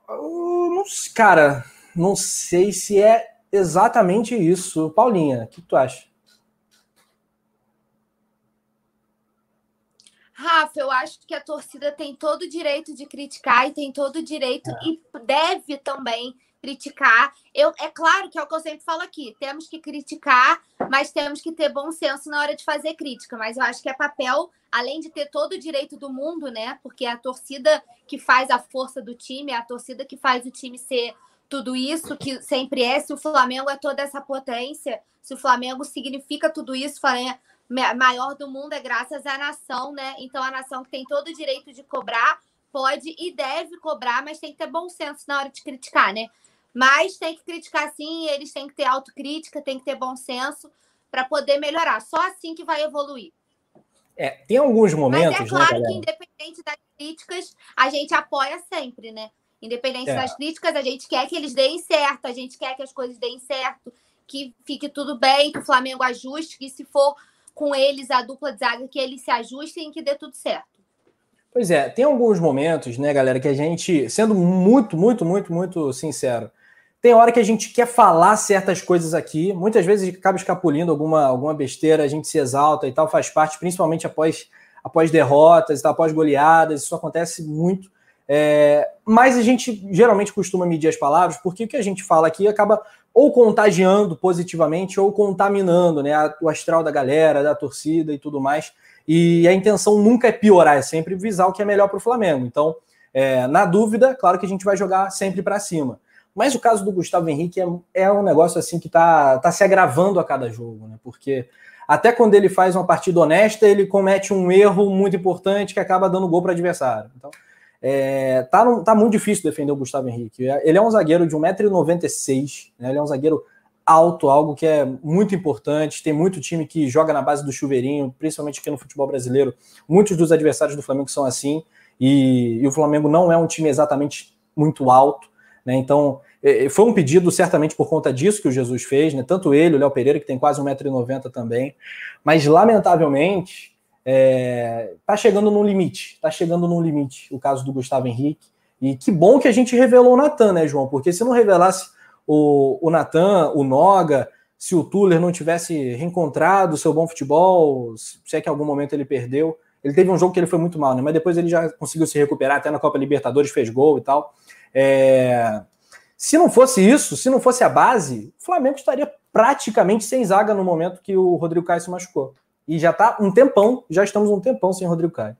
[SPEAKER 1] Não, cara, não sei se é exatamente isso. Paulinha, o que tu acha?
[SPEAKER 3] Rafa, eu acho que a torcida tem todo o direito de criticar e tem todo o direito é. e deve também criticar. Eu, é claro que é o que eu sempre falo aqui: temos que criticar, mas temos que ter bom senso na hora de fazer crítica. Mas eu acho que é papel, além de ter todo o direito do mundo, né? Porque é a torcida que faz a força do time, é a torcida que faz o time ser tudo isso que sempre é. Se o Flamengo é toda essa potência, se o Flamengo significa tudo isso, maior do mundo é graças à nação, né? Então a nação que tem todo o direito de cobrar pode e deve cobrar, mas tem que ter bom senso na hora de criticar, né? Mas tem que criticar sim, eles têm que ter autocrítica, tem que ter bom senso para poder melhorar. Só assim que vai evoluir.
[SPEAKER 1] É, tem alguns momentos. Mas é
[SPEAKER 3] né, claro né, que, independente das críticas, a gente apoia sempre, né? Independente é. das críticas, a gente quer que eles deem certo, a gente quer que as coisas deem certo, que fique tudo bem, que o Flamengo ajuste, que se for com eles a dupla de zaga, que eles se ajustem e que dê tudo certo.
[SPEAKER 1] Pois é, tem alguns momentos, né, galera, que a gente, sendo muito, muito, muito, muito sincero, tem hora que a gente quer falar certas coisas aqui, muitas vezes acaba escapulindo alguma, alguma besteira, a gente se exalta e tal, faz parte, principalmente após, após derrotas e tal, após goleadas, isso acontece muito. É, mas a gente geralmente costuma medir as palavras, porque o que a gente fala aqui acaba ou contagiando positivamente ou contaminando né, o astral da galera, da torcida e tudo mais. E a intenção nunca é piorar, é sempre visar o que é melhor para o Flamengo. Então, é, na dúvida, claro que a gente vai jogar sempre para cima. Mas o caso do Gustavo Henrique é, é um negócio assim que está tá se agravando a cada jogo, né? Porque até quando ele faz uma partida honesta, ele comete um erro muito importante que acaba dando gol para o adversário. Então, é, tá, tá muito difícil defender o Gustavo Henrique. Ele é um zagueiro de 1,96m, né? ele é um zagueiro alto, algo que é muito importante. Tem muito time que joga na base do chuveirinho, principalmente aqui no futebol brasileiro. Muitos dos adversários do Flamengo são assim, e, e o Flamengo não é um time exatamente muito alto. Né? Então, é, é, foi um pedido certamente por conta disso que o Jesus fez, né? tanto ele, o Léo Pereira, que tem quase 1,90m também, mas lamentavelmente é, tá chegando no limite, tá chegando no limite o caso do Gustavo Henrique, e que bom que a gente revelou o Natan, né, João? Porque se não revelasse o, o Natan, o Noga, se o Tuller não tivesse reencontrado o seu bom futebol, se é que em algum momento ele perdeu, ele teve um jogo que ele foi muito mal, né? Mas depois ele já conseguiu se recuperar, até na Copa Libertadores fez gol e tal. É... Se não fosse isso, se não fosse a base, o Flamengo estaria praticamente sem zaga no momento que o Rodrigo Caio se machucou. E já está um tempão, já estamos um tempão sem Rodrigo Caio.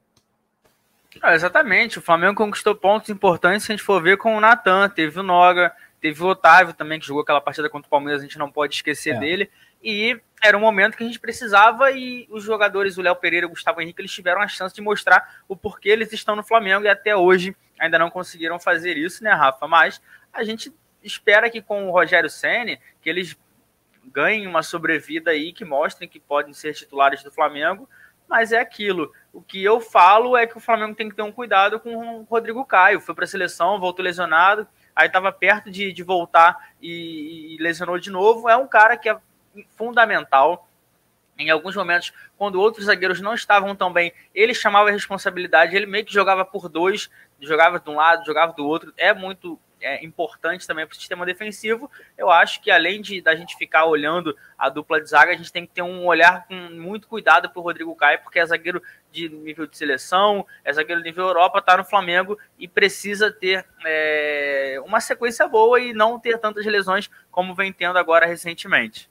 [SPEAKER 2] Ah, exatamente, o Flamengo conquistou pontos importantes se a gente for ver com o Natan, teve o Noga, teve o Otávio também, que jogou aquela partida contra o Palmeiras, a gente não pode esquecer é. dele. E era um momento que a gente precisava e os jogadores, o Léo Pereira e o Gustavo Henrique, eles tiveram a chance de mostrar o porquê eles estão no Flamengo e até hoje ainda não conseguiram fazer isso, né, Rafa? Mas a gente espera que com o Rogério Ceni que eles ganhem uma sobrevida aí, que mostrem que podem ser titulares do Flamengo, mas é aquilo. O que eu falo é que o Flamengo tem que ter um cuidado com o Rodrigo Caio. Foi para a seleção, voltou lesionado, aí estava perto de, de voltar e, e lesionou de novo. É um cara que é fundamental. Em alguns momentos, quando outros zagueiros não estavam tão bem, ele chamava a responsabilidade, ele meio que jogava por dois, jogava de um lado, jogava do outro. É muito é, importante também para o sistema defensivo. Eu acho que além de da gente ficar olhando a dupla de zaga, a gente tem que ter um olhar com muito cuidado para o Rodrigo Caio, porque é zagueiro de nível de seleção, é zagueiro de nível Europa, está no Flamengo e precisa ter é, uma sequência boa e não ter tantas lesões como vem tendo agora recentemente.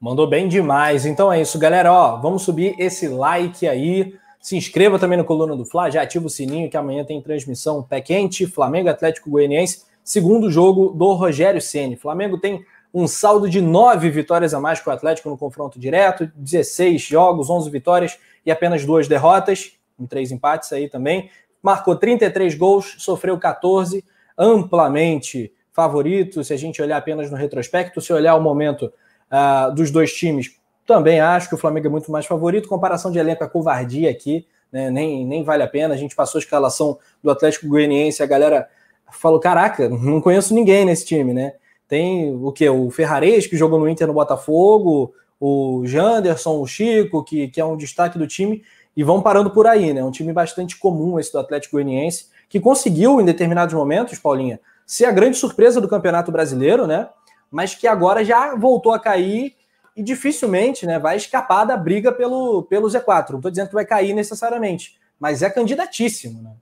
[SPEAKER 1] Mandou bem demais. Então é isso, galera. Ó, vamos subir esse like aí. Se inscreva também no Coluna do Fla, já ativa o sininho que amanhã tem transmissão pé quente, Flamengo Atlético Goianiense, segundo jogo do Rogério Ceni. Flamengo tem um saldo de nove vitórias a mais que o Atlético no confronto direto, 16 jogos, 11 vitórias e apenas duas derrotas, em três empates aí também. Marcou 33 gols, sofreu 14, amplamente favorito. Se a gente olhar apenas no retrospecto, se olhar o momento uh, dos dois times, também acho que o Flamengo é muito mais favorito. Comparação de elenco é covardia aqui, né? nem, nem vale a pena. A gente passou a escalação do Atlético Goianiense, a galera falou: caraca, não conheço ninguém nesse time, né? Tem o que? O Ferrarez, que jogou no Inter no Botafogo, o Janderson, o Chico, que, que é um destaque do time, e vão parando por aí, né? Um time bastante comum esse do Atlético Goianiense, que conseguiu, em determinados momentos, Paulinha, ser a grande surpresa do Campeonato Brasileiro, né? Mas que agora já voltou a cair e dificilmente né, vai escapar da briga pelo, pelo Z4. Não estou dizendo que vai cair necessariamente, mas é candidatíssimo, né?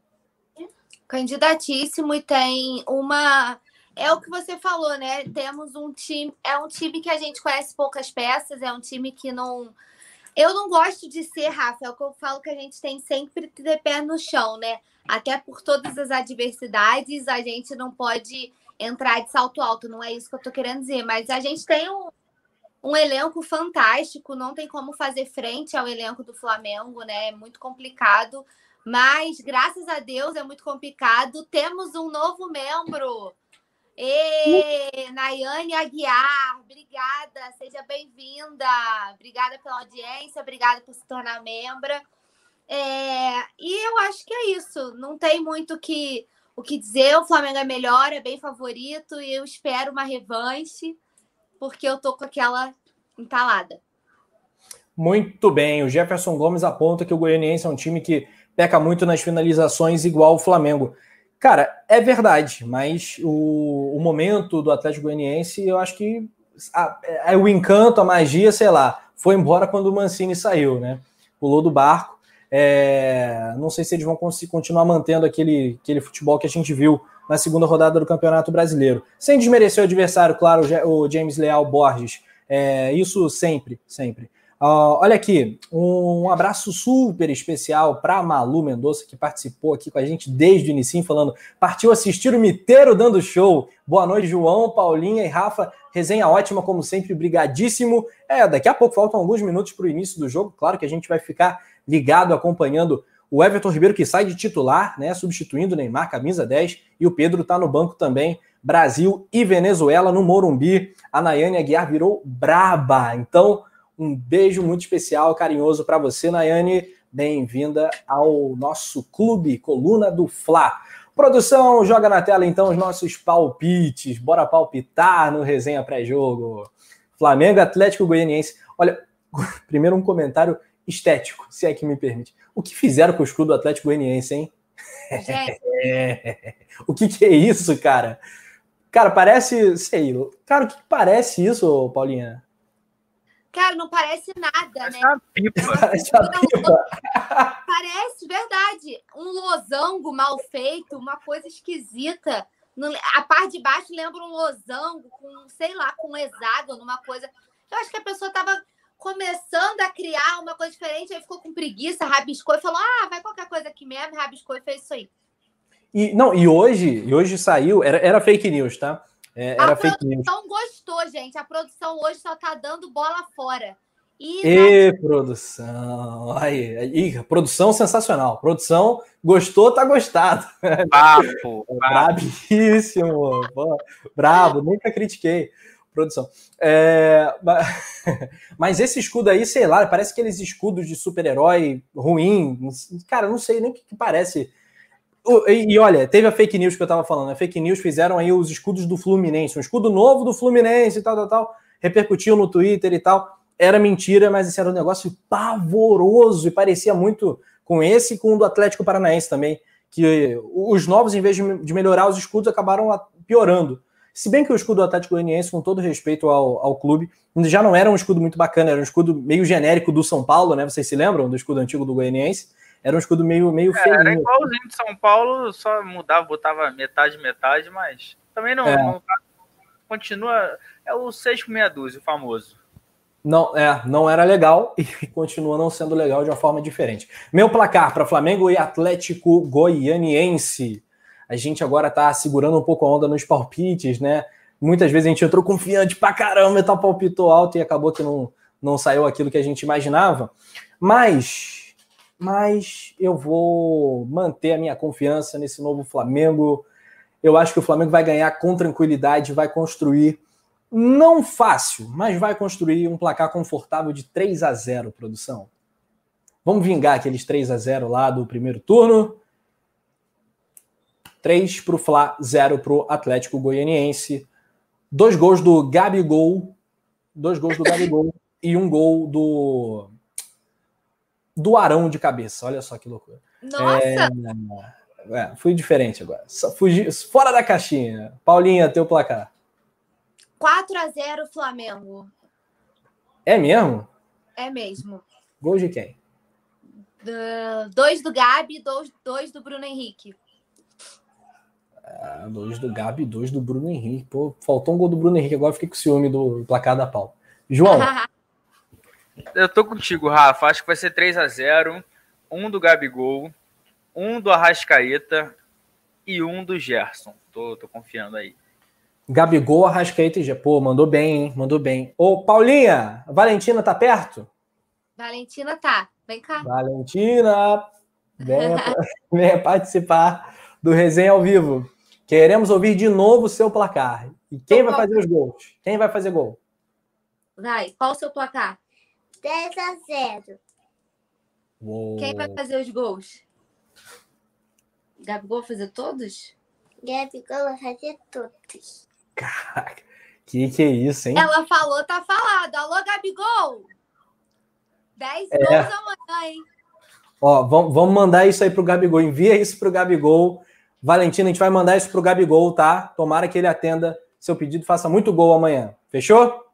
[SPEAKER 3] Candidatíssimo e tem uma. É o que você falou, né? Temos um time. É um time que a gente conhece poucas peças, é um time que não. Eu não gosto de ser, Rafa, é o que eu falo que a gente tem sempre ter pé no chão, né? Até por todas as adversidades, a gente não pode entrar de salto alto, não é isso que eu tô querendo dizer, mas a gente tem um, um elenco fantástico, não tem como fazer frente ao elenco do Flamengo, né? É muito complicado, mas graças a Deus é muito complicado. Temos um novo membro. E Nayane Aguiar, obrigada, seja bem-vinda. Obrigada pela audiência, obrigada por se tornar membra. É, e eu acho que é isso. Não tem muito que, o que dizer. O Flamengo é melhor, é bem favorito e eu espero uma revanche porque eu tô com aquela entalada.
[SPEAKER 1] Muito bem. O Jefferson Gomes aponta que o Goianiense é um time que peca muito nas finalizações, igual o Flamengo. Cara, é verdade, mas o, o momento do Atlético Goianiense, eu acho que a, a, o encanto, a magia, sei lá, foi embora quando o Mancini saiu, né? Pulou do barco. É, não sei se eles vão conseguir continuar mantendo aquele, aquele futebol que a gente viu na segunda rodada do Campeonato Brasileiro. Sem desmerecer o adversário, claro, o James Leal Borges. É, isso sempre, sempre. Uh, olha aqui, um abraço super especial para Malu Mendonça, que participou aqui com a gente desde o início, falando, partiu assistir o Miteiro dando show. Boa noite, João, Paulinha e Rafa. Resenha ótima, como sempre, brigadíssimo. É, daqui a pouco faltam alguns minutos para o início do jogo. Claro que a gente vai ficar ligado, acompanhando o Everton Ribeiro, que sai de titular, né? Substituindo o Neymar, camisa 10, e o Pedro está no banco também. Brasil e Venezuela no Morumbi. A Nayane Aguiar virou braba. Então, um beijo muito especial, carinhoso para você, Nayane. Bem-vinda ao nosso clube, Coluna do Fla. Produção, joga na tela então os nossos palpites. Bora palpitar no resenha pré-jogo. Flamengo Atlético Goianiense. Olha, (laughs) primeiro um comentário estético, se é que me permite. O que fizeram com o escudo do Atlético Goianiense, hein? É. (laughs) o que, que, é isso, cara? Cara, parece. Sei. Cara, o que parece isso, Paulinha?
[SPEAKER 3] Cara, não parece nada, parece
[SPEAKER 2] né? Uma pipa.
[SPEAKER 3] Parece uma pipa. Parece, verdade. Um losango mal feito, uma coisa esquisita. A parte de baixo lembra um losango com, sei lá, com um hexágono, uma coisa. Eu acho que a pessoa estava começando a criar uma coisa diferente, aí ficou com preguiça, rabiscou e falou: ah, vai qualquer coisa aqui mesmo, rabiscou e fez isso aí.
[SPEAKER 1] E, não, e hoje, e hoje saiu, era, era fake news, tá? É, era
[SPEAKER 3] a
[SPEAKER 1] fake news.
[SPEAKER 3] produção gostou, gente. A produção hoje só tá dando bola fora.
[SPEAKER 1] E, e produção. Aí, aí, produção sensacional. Produção gostou, tá gostado.
[SPEAKER 2] Papo, (laughs)
[SPEAKER 1] Brabíssimo. brabo, nunca critiquei produção. É, (laughs) mas esse escudo aí, sei lá, parece aqueles escudos de super-herói ruim. Cara, não sei nem o que, que parece. E, e, olha, teve a fake news que eu tava falando. A fake news fizeram aí os escudos do Fluminense, um escudo novo do Fluminense e tal, tal, tal. Repercutiu no Twitter e tal. Era mentira, mas esse era um negócio pavoroso e parecia muito com esse e com o do Atlético Paranaense também. Que os novos, em vez de melhorar os escudos, acabaram piorando. Se bem que o escudo do Atlético Goianiense, com todo respeito ao, ao clube, já não era um escudo muito bacana, era um escudo meio genérico do São Paulo, né? Vocês se lembram do escudo antigo do Goianiense? Era um escudo meio, meio
[SPEAKER 2] é, feio. Era igualzinho de São Paulo, só mudava, botava metade, metade, mas também não, é. não continua. É o 6 com meia dúzia, o famoso.
[SPEAKER 1] Não, é, não era legal (laughs) e continua não sendo legal de uma forma diferente. Meu placar para Flamengo e Atlético Goianiense a gente agora tá segurando um pouco a onda nos palpites, né? Muitas vezes a gente entrou confiante pra caramba e tá palpitou alto e acabou que não, não saiu aquilo que a gente imaginava. Mas mas eu vou manter a minha confiança nesse novo Flamengo. Eu acho que o Flamengo vai ganhar com tranquilidade, vai construir, não fácil, mas vai construir um placar confortável de 3 a 0, produção. Vamos vingar aqueles 3 a 0 lá do primeiro turno. 3 para o Fla, 0 para o Atlético Goianiense. Dois gols do Gabigol. Dois gols do Gabigol (laughs) e um gol do. Do Arão de cabeça. Olha só que loucura.
[SPEAKER 3] Nossa!
[SPEAKER 1] É, é, fui diferente agora. Fugi, fora da caixinha. Paulinha, teu placar.
[SPEAKER 3] 4 a 0 Flamengo.
[SPEAKER 1] É mesmo?
[SPEAKER 3] É mesmo.
[SPEAKER 1] Gol de quem?
[SPEAKER 3] Do, dois do Gabi, dois, dois do Bruno Henrique.
[SPEAKER 1] Ah, dois do Gabi, dois do Bruno Henrique. Pô, faltou um gol do Bruno Henrique, agora fiquei com ciúme do placar da pau. João. (laughs)
[SPEAKER 2] Eu tô contigo, Rafa. Acho que vai ser 3 a 0 Um do Gabigol, um do Arrascaeta e um do Gerson. Tô, tô confiando aí.
[SPEAKER 1] Gabigol, Arrascaeta e Pô, mandou bem, hein? Mandou bem. Ô, Paulinha, Valentina tá perto?
[SPEAKER 3] Valentina tá. Vem cá.
[SPEAKER 1] Valentina, venha, (laughs) venha participar do Resenha ao Vivo. Queremos ouvir de novo o seu placar. E quem vai fazer os gols? Quem vai fazer gol?
[SPEAKER 3] Vai, qual o seu placar?
[SPEAKER 4] 10 a 0.
[SPEAKER 1] Uou.
[SPEAKER 3] Quem vai fazer os gols? Gabigol vai fazer todos?
[SPEAKER 4] Gabigol vai fazer todos.
[SPEAKER 1] Caraca, que que é isso, hein?
[SPEAKER 3] Ela falou, tá falado. Alô, Gabigol! 10
[SPEAKER 1] É.
[SPEAKER 3] gols amanhã, hein?
[SPEAKER 1] Ó, vamos, vamos mandar isso aí pro Gabigol. Envia isso pro Gabigol. Valentina, a gente vai mandar isso pro Gabigol, tá? Tomara que ele atenda seu pedido faça muito gol amanhã. Fechou?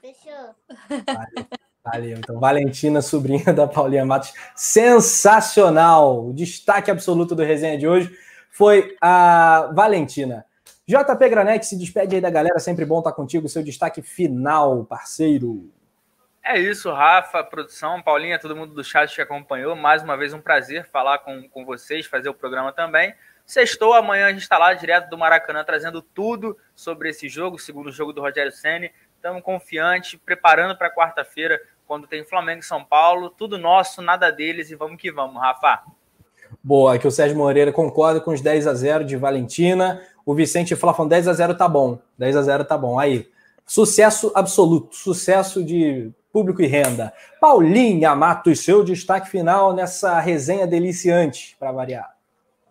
[SPEAKER 4] Fechou?
[SPEAKER 1] Valeu. Valeu. Então, Valentina, sobrinha da Paulinha Matos, sensacional. O destaque absoluto do resenha de hoje foi a Valentina. JP Granete se despede aí da galera, sempre bom estar contigo. Seu destaque final, parceiro.
[SPEAKER 2] É isso, Rafa, produção, Paulinha, todo mundo do chat que acompanhou. Mais uma vez um prazer falar com, com vocês, fazer o programa também. Sextou, amanhã a gente está lá direto do Maracanã trazendo tudo sobre esse jogo, segundo jogo do Rogério Ceni. Estamos confiantes, preparando para quarta-feira, quando tem Flamengo e São Paulo. Tudo nosso, nada deles e vamos que vamos, Rafa.
[SPEAKER 1] Boa, aqui o Sérgio Moreira concorda com os 10 a 0 de Valentina. O Vicente fala falando 10 a 0 tá bom. 10 a 0 tá bom. Aí, sucesso absoluto, sucesso de público e renda. Paulinha Matos, seu destaque final nessa resenha deliciante, para variar.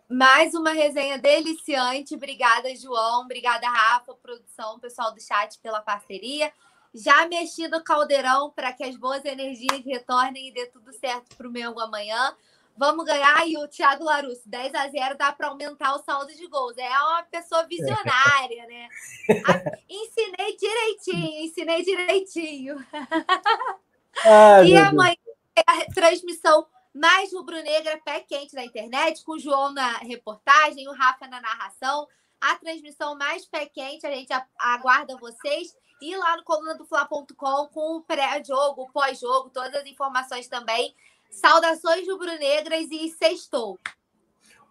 [SPEAKER 3] Mais uma resenha deliciante. Obrigada, João. Obrigada, Rafa, produção, pessoal do chat pela parceria. Já mexi no caldeirão para que as boas energias retornem e dê tudo certo para o Mengo amanhã. Vamos ganhar. E o Thiago Larusso, 10 a 0 dá para aumentar o saldo de gols. É uma pessoa visionária, né? (laughs) A- ensinei direitinho, ensinei direitinho. (laughs)
[SPEAKER 1] Ai,
[SPEAKER 3] E amanhã é a transmissão mais rubro-negra pé quente da internet, com o João na reportagem, o Rafa na narração. A transmissão mais pé quente, a gente aguarda vocês. E lá no coluna do Fla.com com o pré-jogo, o pós-jogo, todas as informações também. Saudações rubro-negras e sextou.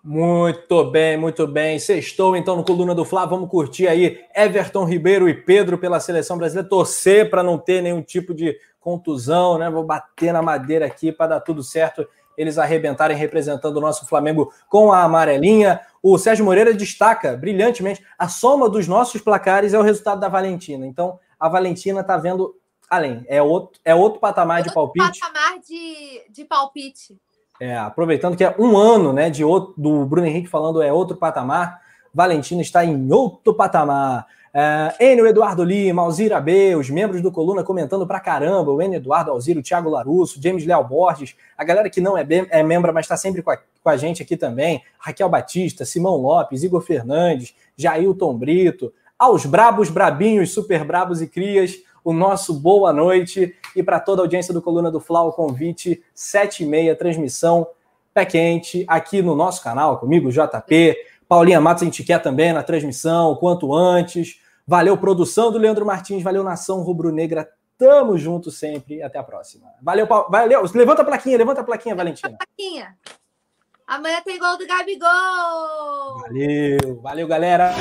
[SPEAKER 1] Muito bem, muito bem. Sextou então no Coluna do Fla. Vamos curtir aí Everton Ribeiro e Pedro pela seleção brasileira. Torcer para não ter nenhum tipo de contusão, né? Vou bater na madeira aqui para dar tudo certo. Eles arrebentarem representando o nosso Flamengo com a amarelinha. O Sérgio Moreira destaca brilhantemente a soma dos nossos placares é o resultado da Valentina. Então a Valentina está vendo além. É outro, é outro patamar de palpite.
[SPEAKER 3] Patamar de, de palpite.
[SPEAKER 1] É, aproveitando que é um ano né, de outro, do Bruno Henrique falando é outro patamar, Valentina está em outro patamar. É, Enio Eduardo Lima, Alzira B, os membros do Coluna comentando pra caramba, o Enio Eduardo, Alzira, o Thiago Larusso, James Leal Borges, a galera que não é, bem- é membro, mas está sempre com a, com a gente aqui também, Raquel Batista, Simão Lopes, Igor Fernandes, Jailton Brito, aos brabos, brabinhos, super brabos e crias, o nosso boa noite e para toda a audiência do Coluna do Fla, o convite, sete e meia, transmissão pé quente aqui no nosso canal, comigo, JP, Paulinha Matos, a gente quer também na transmissão, o quanto antes. Valeu, produção do Leandro Martins, valeu, Nação Rubro-Negra, tamo junto sempre, até a próxima. Valeu, Paulo, valeu, levanta a plaquinha, levanta a plaquinha, Valentina.
[SPEAKER 3] Plaquinha. Amanhã tem gol do Gabigol!
[SPEAKER 1] Valeu, valeu, galera.